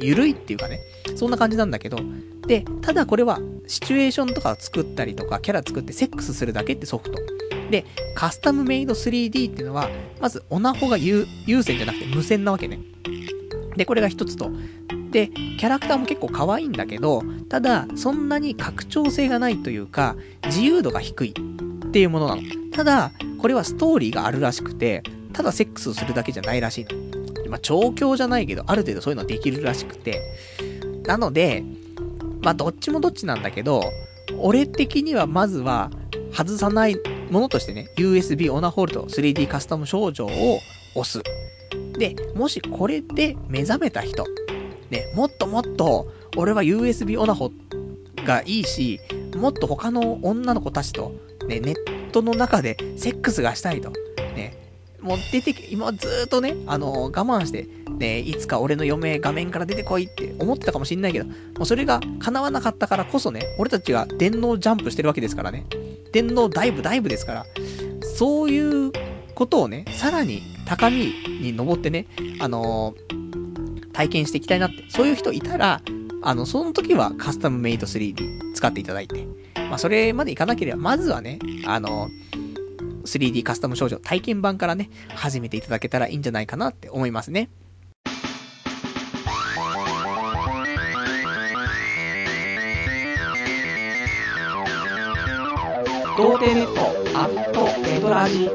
緩いっていうかね、そんな感じなんだけど、で、ただこれはシチュエーションとか作ったりとか、キャラ作ってセックスするだけってソフト。で、カスタムメイド 3D っていうのは、まずオナホが優先じゃなくて無線なわけね。で、これが一つと。で、キャラクターも結構可愛いんだけど、ただ、そんなに拡張性がないというか、自由度が低い。っていうものなの。ただ、これはストーリーがあるらしくて、ただセックスをするだけじゃないらしいの。まあ、調教じゃないけど、ある程度そういうのできるらしくて。なので、まあ、どっちもどっちなんだけど、俺的にはまずは、外さないものとしてね、USB オナホールと 3D カスタム症状を押す。で、もしこれで目覚めた人、ね、もっともっと、俺は USB オナホがいいし、もっと他の女の子たちとね、ネットの中でセックスがしたいと。もう出てき、今ずっとね、あのー、我慢して、ね、いつか俺の嫁画面から出てこいって思ってたかもしんないけど、もうそれが叶わなかったからこそね、俺たちが電脳ジャンプしてるわけですからね。電脳ダイブダイブですから、そういうことをね、さらに高みに登ってね、あのー、体験していきたいなって、そういう人いたら、あの、その時はカスタムメイド 3D 使っていただいて、まあ、それまでいかなければ、まずはね、あの、3D カスタム少女体験版からね、始めていただけたらいいんじゃないかなって思いますね。童貞ネットアットネトラジ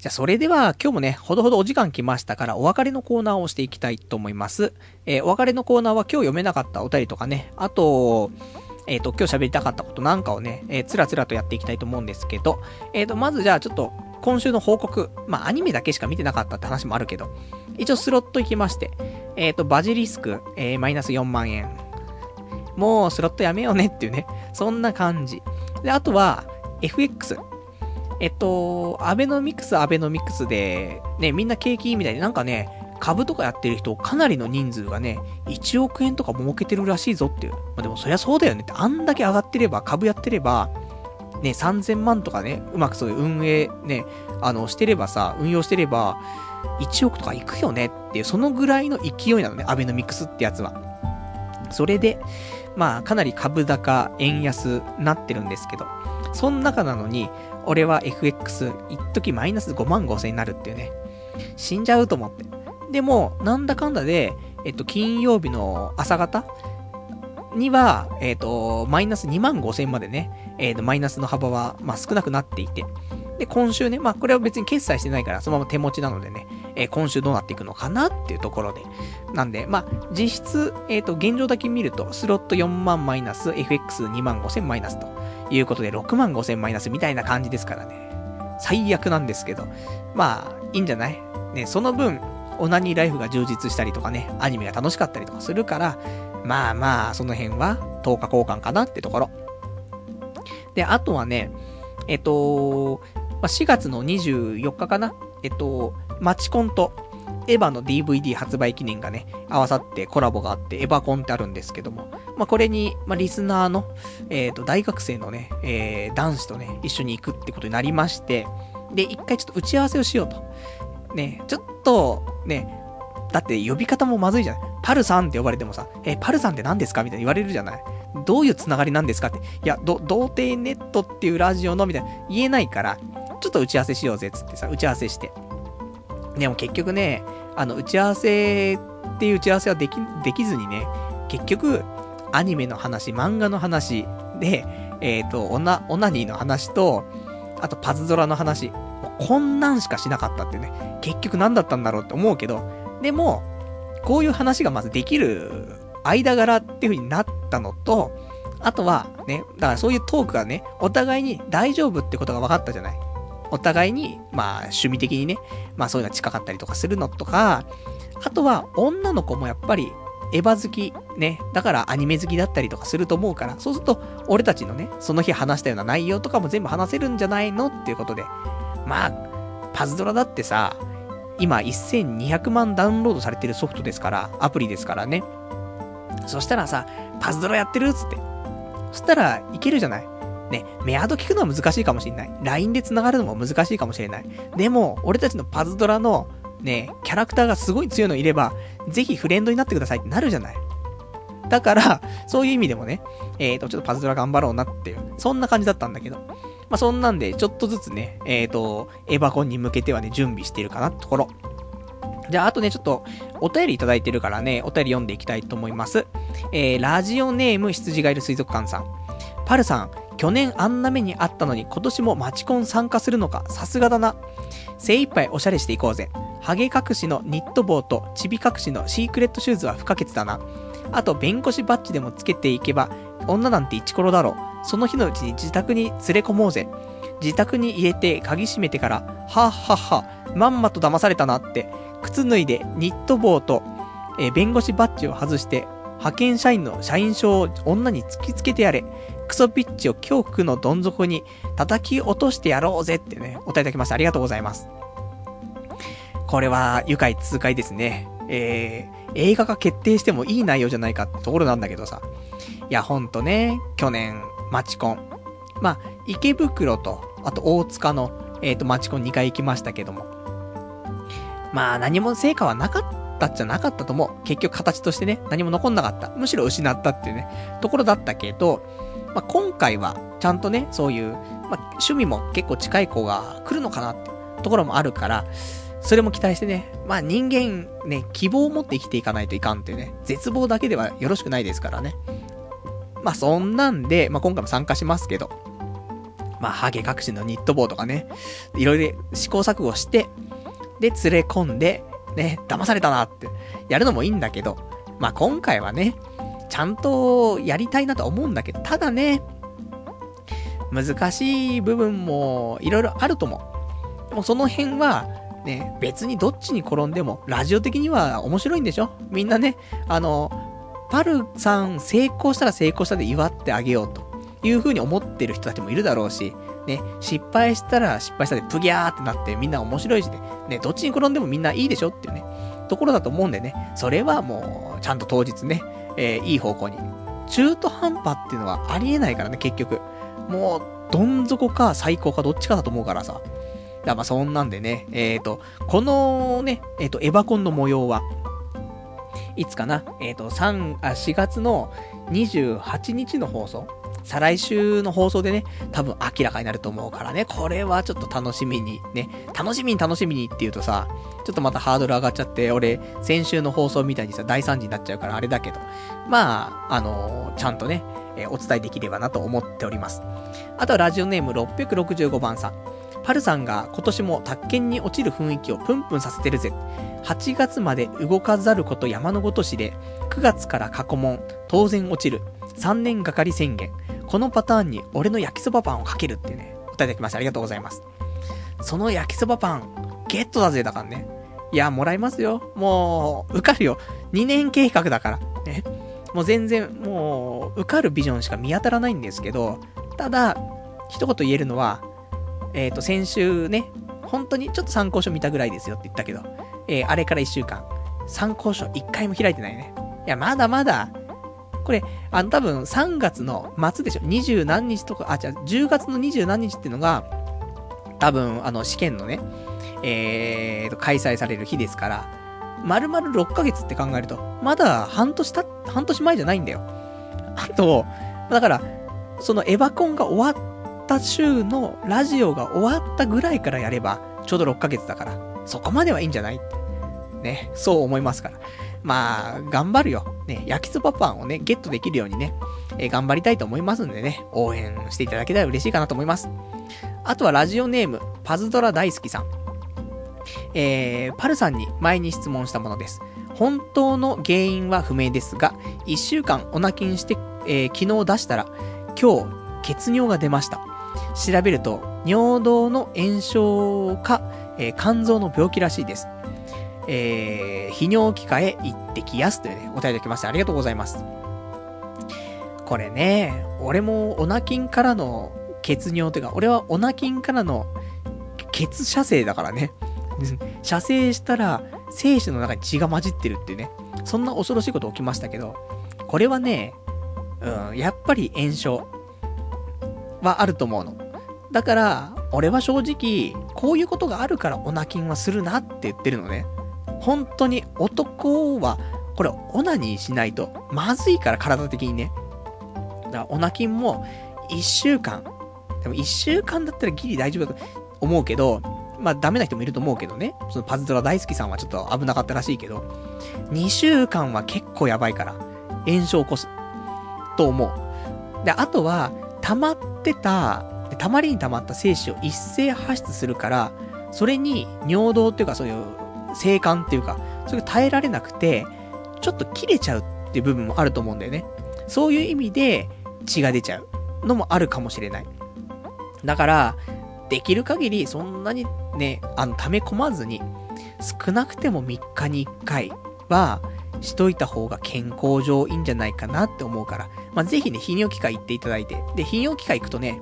じゃあ、それでは、今日もね、ほどほどお時間来ましたから、お別れのコーナーをしていきたいと思います。えー、お別れのコーナーは今日読めなかったお便りとかね、あと、えっ、ー、と、今日喋りたかったことなんかをね、えー、つらつらとやっていきたいと思うんですけど、えっ、ー、と、まずじゃあちょっと、今週の報告。まあ、アニメだけしか見てなかったって話もあるけど、一応スロット行きまして、えっ、と、バジリスク、えマイナス4万円。もう、スロットやめようねっていうね、そんな感じ。で、あとは、FX。えっと、アベノミクス、アベノミクスで、ね、みんな景気いいみたいで、なんかね、株とかやってる人、かなりの人数がね、1億円とか儲けてるらしいぞっていう。まあ、でもそりゃそうだよねって、あんだけ上がってれば、株やってれば、ね、3000万とかね、うまくそういう運営、ね、あの、してればさ、運用してれば、1億とかいくよねっていう、そのぐらいの勢いなのね、アベノミクスってやつは。それで、まあ、かなり株高、円安なってるんですけど、そん中なのに、俺は FX、一時マイナス5万5千になるっていうね。死んじゃうと思って。でも、なんだかんだで、えっと、金曜日の朝方には、えっと、マイナス2万5千までね、えっと、マイナスの幅は、まあ、少なくなっていて。で、今週ね、まあ、これは別に決済してないから、そのまま手持ちなのでね、えー、今週どうなっていくのかなっていうところで。なんで、まあ、実質、えっ、ー、と、現状だけ見ると、スロット4万マイナス、FX2 万5千マイナスということで、6万5千マイナスみたいな感じですからね。最悪なんですけど。まあ、いいんじゃない？ね、その分、オナニーライフが充実したりとかね、アニメが楽しかったりとかするから、まあまあ、その辺は10日交換かなってところ。で、あとはね、えっと、まあ、4月の24日かなえっと、マチコンと、エヴァの DVD 発売記念がね、合わさってコラボがあって、エヴァコンってあるんですけども、まあ、これに、まあ、リスナーの、えっ、ー、と、大学生のね、えー、男子とね、一緒に行くってことになりまして、で、一回ちょっと打ち合わせをしようと。ね、ちょっと、ね、だって呼び方もまずいじゃない。パルさんって呼ばれてもさ、え、パルさんって何ですかみたいに言われるじゃないどういうつながりなんですかって。いや、ど、童貞ネットっていうラジオのみたいな、言えないから、ちょっと打ち合わせしようぜっつってさ、打ち合わせして。でも結局ね、あの、打ち合わせっていう打ち合わせはでき、できずにね、結局、アニメの話、漫画の話で、えっ、ー、と、オナ、オナニーの話と、あとパズドラの話、こんなんしかしなかったってね、結局何だったんだろうって思うけど、でも、こういう話がまずできる間柄っていう風になったのと、あとはね、だからそういうトークがね、お互いに大丈夫ってことが分かったじゃない。お互いに、まあ趣味的にね、まあそういうのが近かったりとかするのとか、あとは女の子もやっぱりエヴァ好き、ね、だからアニメ好きだったりとかすると思うから、そうすると俺たちのね、その日話したような内容とかも全部話せるんじゃないのっていうことで、まあ、パズドラだってさ、今1200万ダウンロードされてるソフトですから、アプリですからね。そしたらさ、パズドラやってるっつって。そしたらいけるじゃない？ね、メアド聞くのは難しいかもしれない。LINE で繋がるのも難しいかもしれない。でも、俺たちのパズドラの、ね、キャラクターがすごい強いのいれば、ぜひフレンドになってくださいってなるじゃない。だから、そういう意味でもね、えっ、ー、と、ちょっとパズドラ頑張ろうなっていう、そんな感じだったんだけど。まあ、そんなんで、ちょっとずつね、えっ、ー、と、エヴァコンに向けてはね、準備してるかなところ。じゃあ、あとね、ちょっと、お便りいただいてるからね、お便り読んでいきたいと思います。えー、ラジオネーム、羊がいる水族館さん。パルさん、去年あんな目にあったのに今年もマチコン参加するのか、さすがだな。精一杯おしゃれしていこうぜ。ハゲ隠しのニット帽とチビ隠しのシークレットシューズは不可欠だな。あと、弁護士バッジでもつけていけば、女なんてイチコロだろう。その日のうちに自宅に連れ込もうぜ。自宅に入れて鍵閉めてから、はっはっは、まんまと騙されたなって、靴脱いでニット帽と、えー、弁護士バッジを外して、派遣社員の社員証を女に突きつけてやれ。クソピッチを恐怖のどん底に叩き落としてやろうぜってね、お答えいただきました。ありがとうございます。これは愉快痛快ですね。えー、映画が決定してもいい内容じゃないかってところなんだけどさ。いや、ほんとね、去年、マチコン。まあ、池袋と、あと大塚の、えっ、ー、と、マチコン2回行きましたけども。まあ、何も成果はなかったっちゃなかったと思う。結局形としてね、何も残んなかった。むしろ失ったっていうね、ところだったけど、まあ、今回は、ちゃんとね、そういう、まあ、趣味も結構近い子が来るのかなってところもあるから、それも期待してね、まあ人間ね、希望を持って生きていかないといかんっていうね、絶望だけではよろしくないですからね。まあそんなんで、まあ今回も参加しますけど、まあハゲ隠しのニット帽とかね、いろいろ試行錯誤して、で連れ込んで、ね、騙されたなって、やるのもいいんだけど、まあ今回はね、ちゃんとやりたいなと思うんだけど、ただね、難しい部分もいろいろあると思う。もうその辺は、ね、別にどっちに転んでも、ラジオ的には面白いんでしょ？みんなね、あの、パルさん成功したら成功したで祝ってあげようという風に思ってる人たちもいるだろうし、ね、失敗したら失敗したでプギャーってなってみんな面白いしね、ね、どっちに転んでもみんないいでしょっていうね、ところだと思うんでね、それはもう、ちゃんと当日ね、えーいい方向に。中途半端っていうのはありえないからね、結局。もう、どん底か最高かどっちかだと思うからさ。だからまあそんなんでね、えっ、と、このね、えっ、と、エヴァコンの模様は、いつかな？えっ、と、3、あ、4月の28日の放送？再来週の放送でね、多分明らかになると思うからね、これはちょっと楽しみに、ね、楽しみに楽しみにって言うとさ、ちょっとまたハードル上がっちゃって、俺、先週の放送みたいにさ、大惨事になっちゃうからあれだけど、まあ、あのーちゃんとね、えーお伝えできればなと思っております。あとはラジオネーム665番さん。パルさんが今年も宅建に落ちる雰囲気をプンプンさせてるぜ。8月まで動かざること山のごとしで、9月から過去問、当然落ちる。3年がかり宣言。このパターンに俺の焼きそばパンをかけるってね、お答えいただきました。ありがとうございます。その焼きそばパン、ゲットだぜ、だからね。いや、もらいますよ。もう、受かるよ。2年計画だから。ね。もう全然、もう、受かるビジョンしか見当たらないんですけど、ただ、一言言えるのは、えっ、と、先週ね、本当にちょっと参考書見たぐらいですよって言ったけど、えーあれから1週間、参考書1回も開いてないね。いや、まだまだ、これ、あの、多分3月の末でしょ。20何日とか、あ、じゃ10月の20何日っていうのが、多分、あの、試験のね、えーと、開催される日ですから、丸々6ヶ月って考えると、まだ半年た、半年前じゃないんだよ。あと、だから、そのエヴァコンが終わった週のラジオが終わったぐらいからやれば、ちょうど6ヶ月だから、そこまではいいんじゃない？ね、そう思いますから。まあ、頑張るよ。ね、焼きそばパンをね、ゲットできるようにね、え頑張りたいと思いますんでね、応援していただけたら嬉しいかなと思います。あとはラジオネーム、パズドラ大好きさん。えー、パルさんに前に質問したものです。本当の原因は不明ですが、1週間お泣きにして、えー昨日出したら、今日、血尿が出ました。調べると、尿道の炎症か、えー肝臓の病気らしいです。えー、泌尿器科へ行ってきやすというね、お答えいただきましてありがとうございます。これね、俺もオナキンからの血尿というか、俺はオナキンからの血射精だからね。射精したら、精子の中に血が混じってるっていうね。そんな恐ろしいこと起きましたけど、これはね、うん、やっぱり炎症はあると思うの。だから、俺は正直、こういうことがあるからオナキンはするなって言ってるのね。本当に男は、これオナニーしないとまずいから体的にね。だからオナキンも1週間、でも1週間だったらギリ大丈夫だと思うけど、まあダメな人もいると思うけどね。そのパズドラ大好きさんはちょっと危なかったらしいけど、2週間は結構やばいから、炎症を起こす。と思う。で、あとは、溜まってた、溜まりに溜まった精子を一斉発出するから、それに尿道っていうかそういう性感っていうか、それが耐えられなくて、ちょっと切れちゃうっていう部分もあると思うんだよね。そういう意味で血が出ちゃうのもあるかもしれない。だから、できる限りそんなにね、あの、溜め込まずに、少なくても3日に1回は、しといた方が健康上いいんじゃないかなって思うから、まあ、ぜひね、泌尿器科行っていただいて、で、泌尿器科行くとね、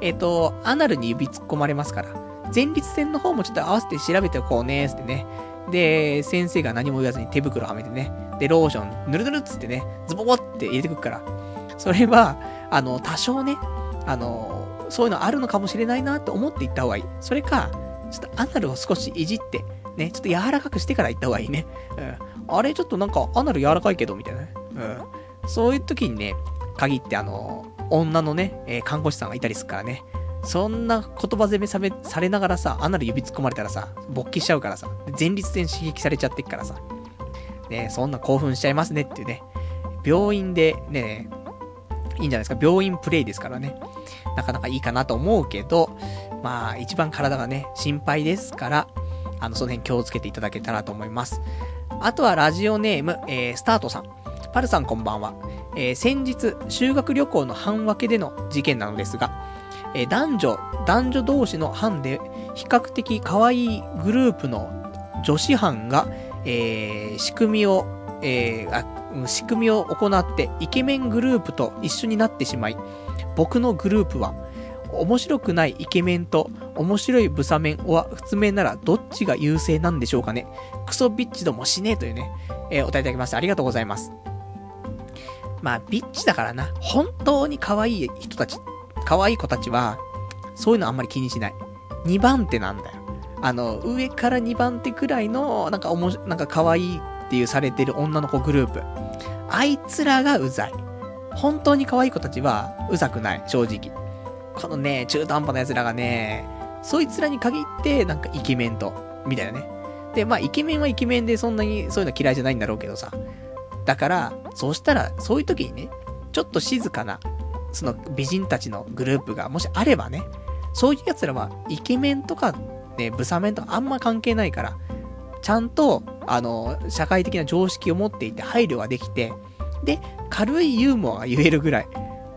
えっ、と、アナルに指突っ込まれますから、前立腺の方もちょっと合わせて調べておこうね、つってね。で、先生が何も言わずに手袋はめてね。で、ローション、ぬるぬるっつってね、ズボボって入れてくるから。それは、あの、多少ね、あの、そういうのあるのかもしれないなって思って行った方がいい。それか、ちょっとアナルを少しいじって、ね、ちょっと柔らかくしてから行った方がいいね。うん。あれ、ちょっとなんか、アナル柔らかいけど、みたいなね。うん。そういう時にね、限ってあの、女のね、えー看護師さんがいたりするからね。そんな言葉攻めさめされながらさ、アナル指突っ込まれたらさ、勃起しちゃうからさ、前立腺刺激されちゃってっからさ、ね、そんな興奮しちゃいますねっていうね、病院でね、いいんじゃないですか、病院プレイですからね、なかなかいいかなと思うけど、まあ、一番体がね、心配ですから、あの、その辺気をつけていただけたらと思います。あとはラジオネーム、えー、スタートさん。パルさんこんばんは。えー、先日、修学旅行の班分けでの事件なのですが、えー、男女、男女同士の班で、比較的可愛いグループの女子班が、えー、仕組みを、えー、あ、仕組みを行って、イケメングループと一緒になってしまい、僕のグループは、面白くないイケメンと面白いブサメンは普通面ならどっちが優勢なんでしょうかねクソビッチどもしねえというね、えー、お答えいただきましてありがとうございます。まあ、ビッチだからな。本当に可愛い人たち、可愛い子たちは、そういうのあんまり気にしない。2番手なんだよ。あの、上から2番手くらいの、なんかおもし、なんか可愛いっていうされてる女の子グループ。あいつらがうざい。本当に可愛い子たちは、うざくない、正直。このね、中途半端な奴らがね、そいつらに限って、なんかイケメンと、みたいなね。で、まあ、イケメンはイケメンでそんなにそういうの嫌いじゃないんだろうけどさ。だから、そうしたら、そういう時にね、ちょっと静かな、その美人たちのグループがもしあればね、そういう奴らは、イケメンとか、ね、ブサメンとかあんま関係ないから、ちゃんと、あの、社会的な常識を持っていて配慮ができて、で、軽いユーモアが言えるぐらい、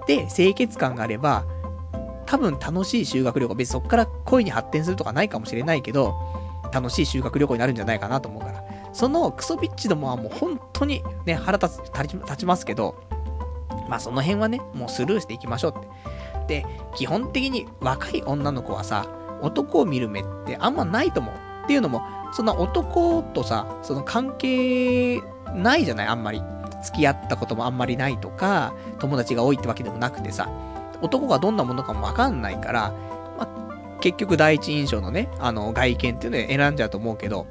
で、清潔感があれば、多分楽しい修学旅行、別にそっから恋に発展するとかないかもしれないけど、楽しい修学旅行になるんじゃないかなと思うから。そのクソビッチどもはもう本当にね、腹立つ、立ちますけど、まあその辺はね、もうスルーしていきましょうって。で、基本的に若い女の子はさ、男を見る目ってあんまないと思う。っていうのも、そんな男とさ、その関係ないじゃない、あんまり。付き合ったこともあんまりないとか、友達が多いってわけでもなくてさ、男がどんなものかもわかんないから、まあ、結局第一印象のね、あの、外見っていうので選んじゃうと思うけど、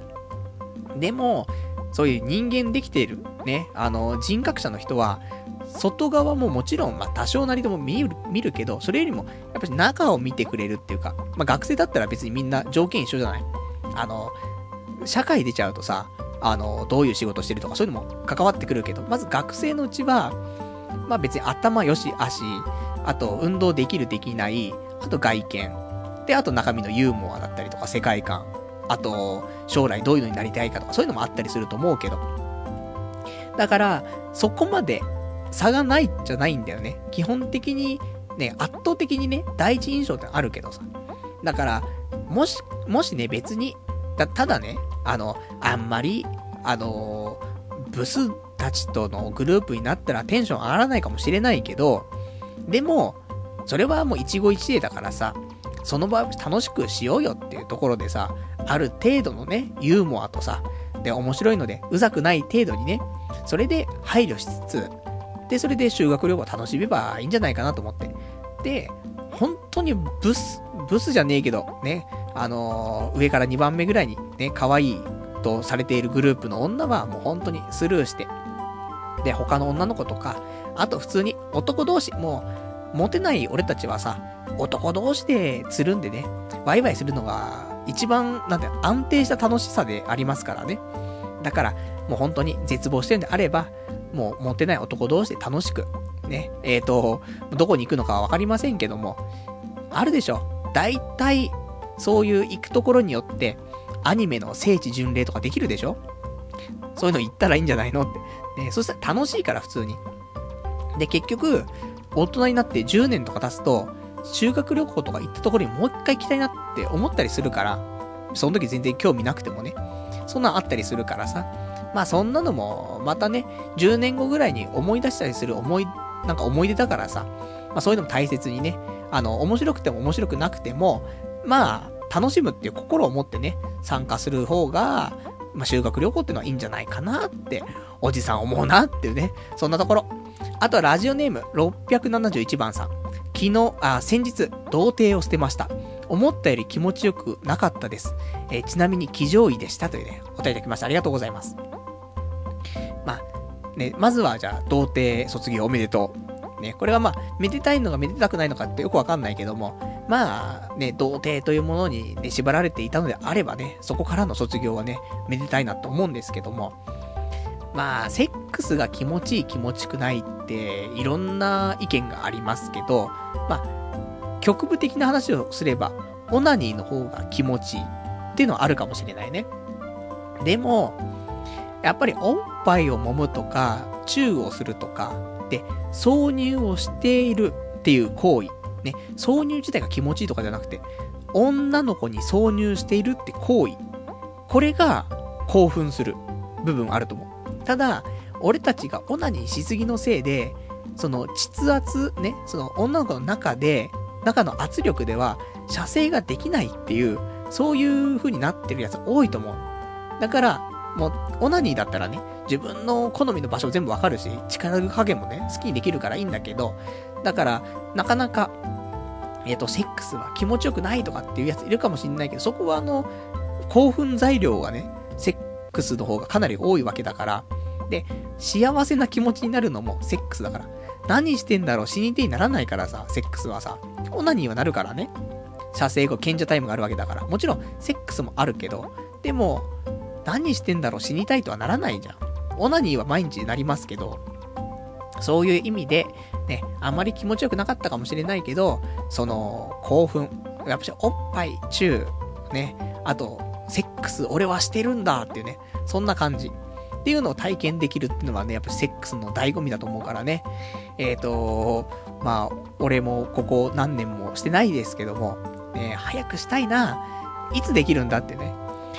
でも、そういう人間できている、ね、あの、人格者の人は、外側ももちろん、まあ、多少なりとも見る、見るけど、それよりも、やっぱり中を見てくれるっていうか、まあ、学生だったら別にみんな条件一緒じゃない？あの、社会出ちゃうとさ、あの、どういう仕事してるとか、そういうのも関わってくるけど、まず学生のうちは、まあ別に頭よし、足、あと運動できるできない、あと外見、で、あと中身のユーモアだったりとか世界観、あと、将来どういうのになりたいかとか、そういうのもあったりすると思うけど。だから、そこまで差がないじゃないんだよね。基本的に、ね、圧倒的にね、第一印象ってあるけどさ。だから、もし、もしね、別に、た、ただね、あの、あんまり、あのブスたちとのグループになったらテンション上がらないかもしれないけど、でも、それはもう一期一会だからさ、その場楽しくしようよっていうところでさ、ある程度のね、ユーモアとさ、で、面白いので、うざくない程度にね、それで配慮しつつ、で、それで修学旅行楽しめばいいんじゃないかなと思って。で、本当にブス、ブスじゃねえけど、ね、あのー、上から2番目ぐらいにね、可愛いとされているグループの女はもう本当にスルーして、で、他の女の子とか、あと普通に男同士、もう、モテない俺たちはさ、男同士でつるんでね、ワイワイするのが一番、なんて、安定した楽しさでありますからね。だから、もう本当に絶望してるんであれば、もうモテない男同士で楽しく、ね、えっ、ー、と、どこに行くのかはわかりませんけども、あるでしょ。大体、そういう行くところによって、アニメの聖地巡礼とかできるでしょそういうの行ったらいいんじゃないのって。ね、そしたら楽しいから、普通に。で、結局、大人になって10年とか経つと、修学旅行とか行ったところにもう一回行きたいなって思ったりするから、その時全然興味なくてもね、そんなんあったりするからさ、まあそんなのも、またね、10年後ぐらいに思い出したりする思い、なんか思い出だからさ、まあそういうのも大切にね、あの、面白くても面白くなくても、まあ、楽しむっていう心を持ってね、参加する方が、まあ修学旅行ってのはいいんじゃないかなって、おじさん思うなっていうね、そんなところ。あとはラジオネーム671番さん。昨日、あ、先日、童貞を捨てました。思ったより気持ちよくなかったです。え、ちなみに、騎乗位でしたというね、お答えいただきました。ありがとうございます。まあ、ね、まずはじゃあ、童貞卒業おめでとう。ね、これはまあ、めでたいのかめでたくないのかってよくわかんないけども、まあね、童貞というものにね、縛られていたのであればね、そこからの卒業はね、めでたいなと思うんですけども、まあ、セックスが気持ちいい気持ちくないって、いろんな意見がありますけど、まあ、局部的な話をすれば、オナニーの方が気持ちいいっていうのはあるかもしれないね。でも、やっぱりおっぱいを揉むとか、チューをするとか、で、挿入をしているっていう行為。ね、挿入自体が気持ちいいとかじゃなくて、女の子に挿入しているって行為。これが興奮する部分あると思う。ただ、俺たちがオナニーしすぎのせいで、その膣圧、ね、その女の子の中で、中の圧力では射精ができないっていう、そういう風になってるやつ多いと思う。だから、もう、オナニーだったらね、自分の好みの場所全部わかるし、力加減もね、好きにできるからいいんだけど、だから、なかなか、えっ、ー、と、セックスは気持ちよくないとかっていうやついるかもしんないけど、そこはあの、興奮材料がね、セックスの方がかなり多いわけだから、で、幸せな気持ちになるのもセックスだから。何してんだろう？死に手にならないからさ、セックスはさ。オナニーはなるからね。射精後、賢者タイムがあるわけだから。もちろん、セックスもあるけど、でも、何してんだろう？死にたいとはならないじゃん。オナニーは毎日なりますけど、そういう意味で、ね、あまり気持ちよくなかったかもしれないけど、その、興奮、やっぱしおっぱい、チュー、ね、あと、セックス、俺はしてるんだっていうね、そんな感じ。っていうのを体験できるっていうのはね、やっぱセックスの醍醐味だと思うからね。えっ、ー、と、まあ、俺もここ何年もしてないですけども、ね、早くしたいな。いつできるんだってね、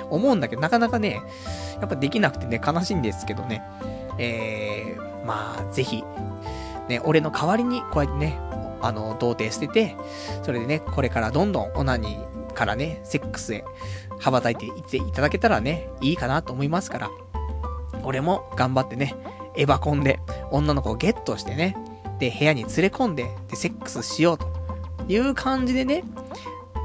思うんだけど、なかなかね、やっぱできなくてね、悲しいんですけどね。えー、まあ、ぜひ、ね、俺の代わりに、こうやってね、あの、童貞捨てて、それでね、これからどんどんオナニーからね、セックスへ羽ばたいていっていただけたらね、いいかなと思いますから、俺も頑張ってね、エヴァコンで女の子をゲットしてね、で、部屋に連れ込んで、で、セックスしようという感じでね、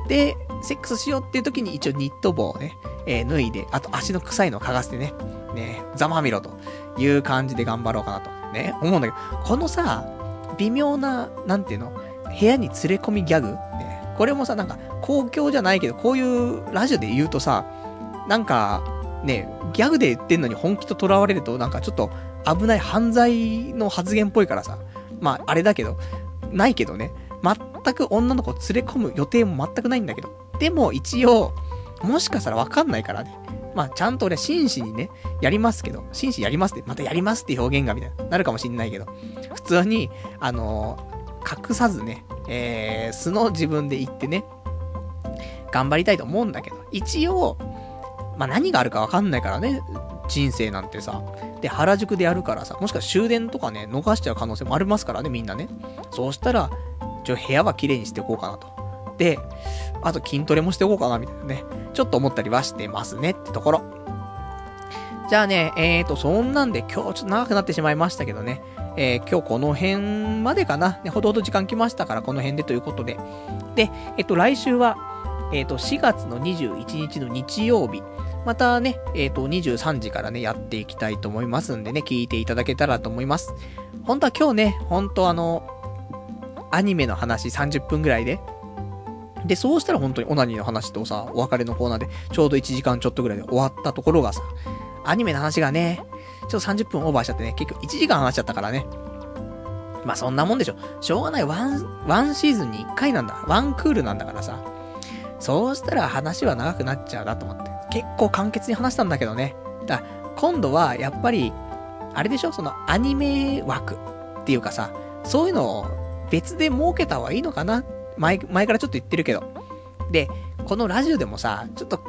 で、セックスしようっていう時に一応ニット帽をね、えー、脱いで、あと足の臭いのを嗅がせてね、ね、ざまみろという感じで頑張ろうかなと、ね、思うんだけど、このさ、微妙な、なんていうの、部屋に連れ込みギャグ、ね、これもさ、なんか、公共じゃないけど、こういうラジオで言うとさ、なんか、ね、ギャグで言ってんのに本気と囚われると、なんかちょっと危ない犯罪の発言っぽいからさ、まあ、あれだけど、ないけどね、全く女の子を連れ込む予定も全くないんだけど、でも一応、もしかしたらわかんないからね。まあ、ちゃんと俺は、真摯にね、やりますけど、真摯やりますって、またやりますって表現がみたいな、なるかもしんないけど、普通に、あの、隠さずね、えー、素の自分で言ってね、頑張りたいと思うんだけど、一応、まあ、何があるかわかんないからね、人生なんてさ。で、原宿でやるからさ、もしかしたら終電とかね、逃しちゃう可能性もありますからね、みんなね。そうしたら、ちょ、部屋は綺麗にしていこうかなと。で、あと筋トレもしておこうかな、みたいなね。ちょっと思ったりはしてますねってところ。じゃあね、えーと、そんなんで今日ちょっと長くなってしまいましたけどね。えー、今日この辺までかな。ね、ほどほど時間来ましたからこの辺でということで。で、えっと、来週は、えっと、4月の21日の日曜日。またね、えっ、と、23時からね、やっていきたいと思いますんでね、聞いていただけたらと思います。本当は今日ね、本当あの、アニメの話30分ぐらいで、で、そうしたら本当にオナニーの話とさ、お別れのコーナーでちょうど1時間ちょっとぐらいで終わったところがさ、アニメの話がね、ちょっと30分オーバーしちゃってね、結局1時間話しちゃったからね。まあそんなもんでしょ。しょうがない。ワン、ワンシーズンに1回なんだ。ワンクールなんだからさ。そうしたら話は長くなっちゃうなと思って。結構簡潔に話したんだけどね。だ今度はやっぱり、あれでしょ？そのアニメ枠っていうかさ、そういうのを別で設けた方がいいのかな？前、前からちょっと言ってるけど。で、このラジオでもさ、ちょっと、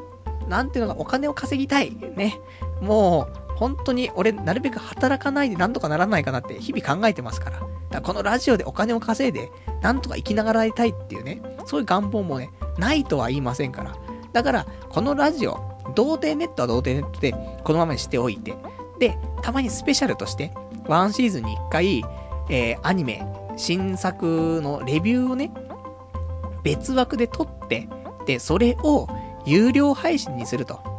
なんていうのか、お金を稼ぎたい。ね。もう、本当に俺、なるべく働かないでなんとかならないかなって日々考えてますから。だからこのラジオでお金を稼いで、なんとか生きながらいたいっていうね、そういう願望もね、ないとは言いませんから。だから、このラジオ、童貞ネットは童貞ネットで、このままにしておいて、で、たまにスペシャルとして、ワンシーズンに一回、えー、アニメ、新作のレビューをね、別枠で撮って、で、それを有料配信にすると。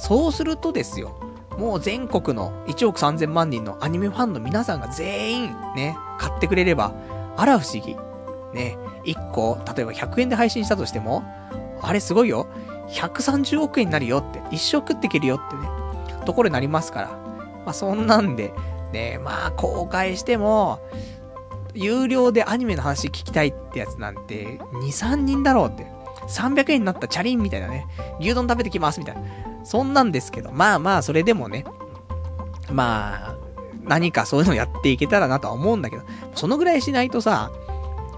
そうするとですよ、もう全国の1億3000万人のアニメファンの皆さんが全員ね、買ってくれれば、あら不思議。ね、1個、例えば100円で配信したとしても、あれすごいよ。130億円になるよって、一生食っていけるよってね、ところになりますから。まあそんなんで、ね、まあ公開しても、有料でアニメの話聞きたいってやつなんて、2、3人だろうって。300円になったチャリンみたいなね。牛丼食べてきますみたいな。そんなんですけど、まあまあ、それでもね。まあ、何かそういうのやっていけたらなとは思うんだけど、そのぐらいしないとさ、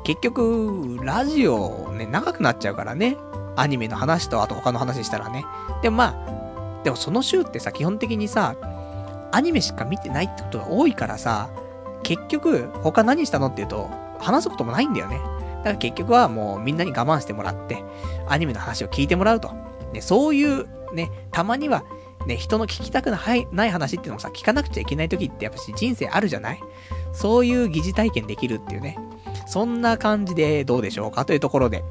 結局、ラジオね、長くなっちゃうからね。アニメの話と、あと他の話したらね。でもまあ、でもその週ってさ、基本的にさ、アニメしか見てないってことが多いからさ、結局、他何したのって言うと、話すこともないんだよね。だから結局はもうみんなに我慢してもらって、アニメの話を聞いてもらうと。ね、そういう、ね、たまには、ね、人の聞きたくない話っていうのもさ、聞かなくちゃいけない時ってやっぱし人生あるじゃない？そういう疑似体験できるっていうね。そんな感じでどうでしょうか？というところで。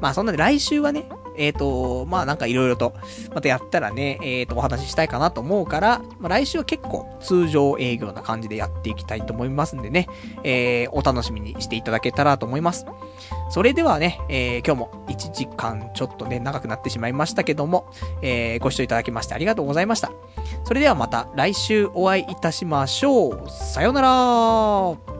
まあそんなで来週はね、えっ、ー、と、まあなんかいろいろと、またやったらね、えっ、ー、と、お話ししたいかなと思うから、まあ来週は結構通常営業な感じでやっていきたいと思いますんでね、えー、お楽しみにしていただけたらと思います。それではね、えー、今日も1時間ちょっとね、長くなってしまいましたけども、えー、ご視聴いただきましてありがとうございました。それではまた来週お会いいたしましょう。さようなら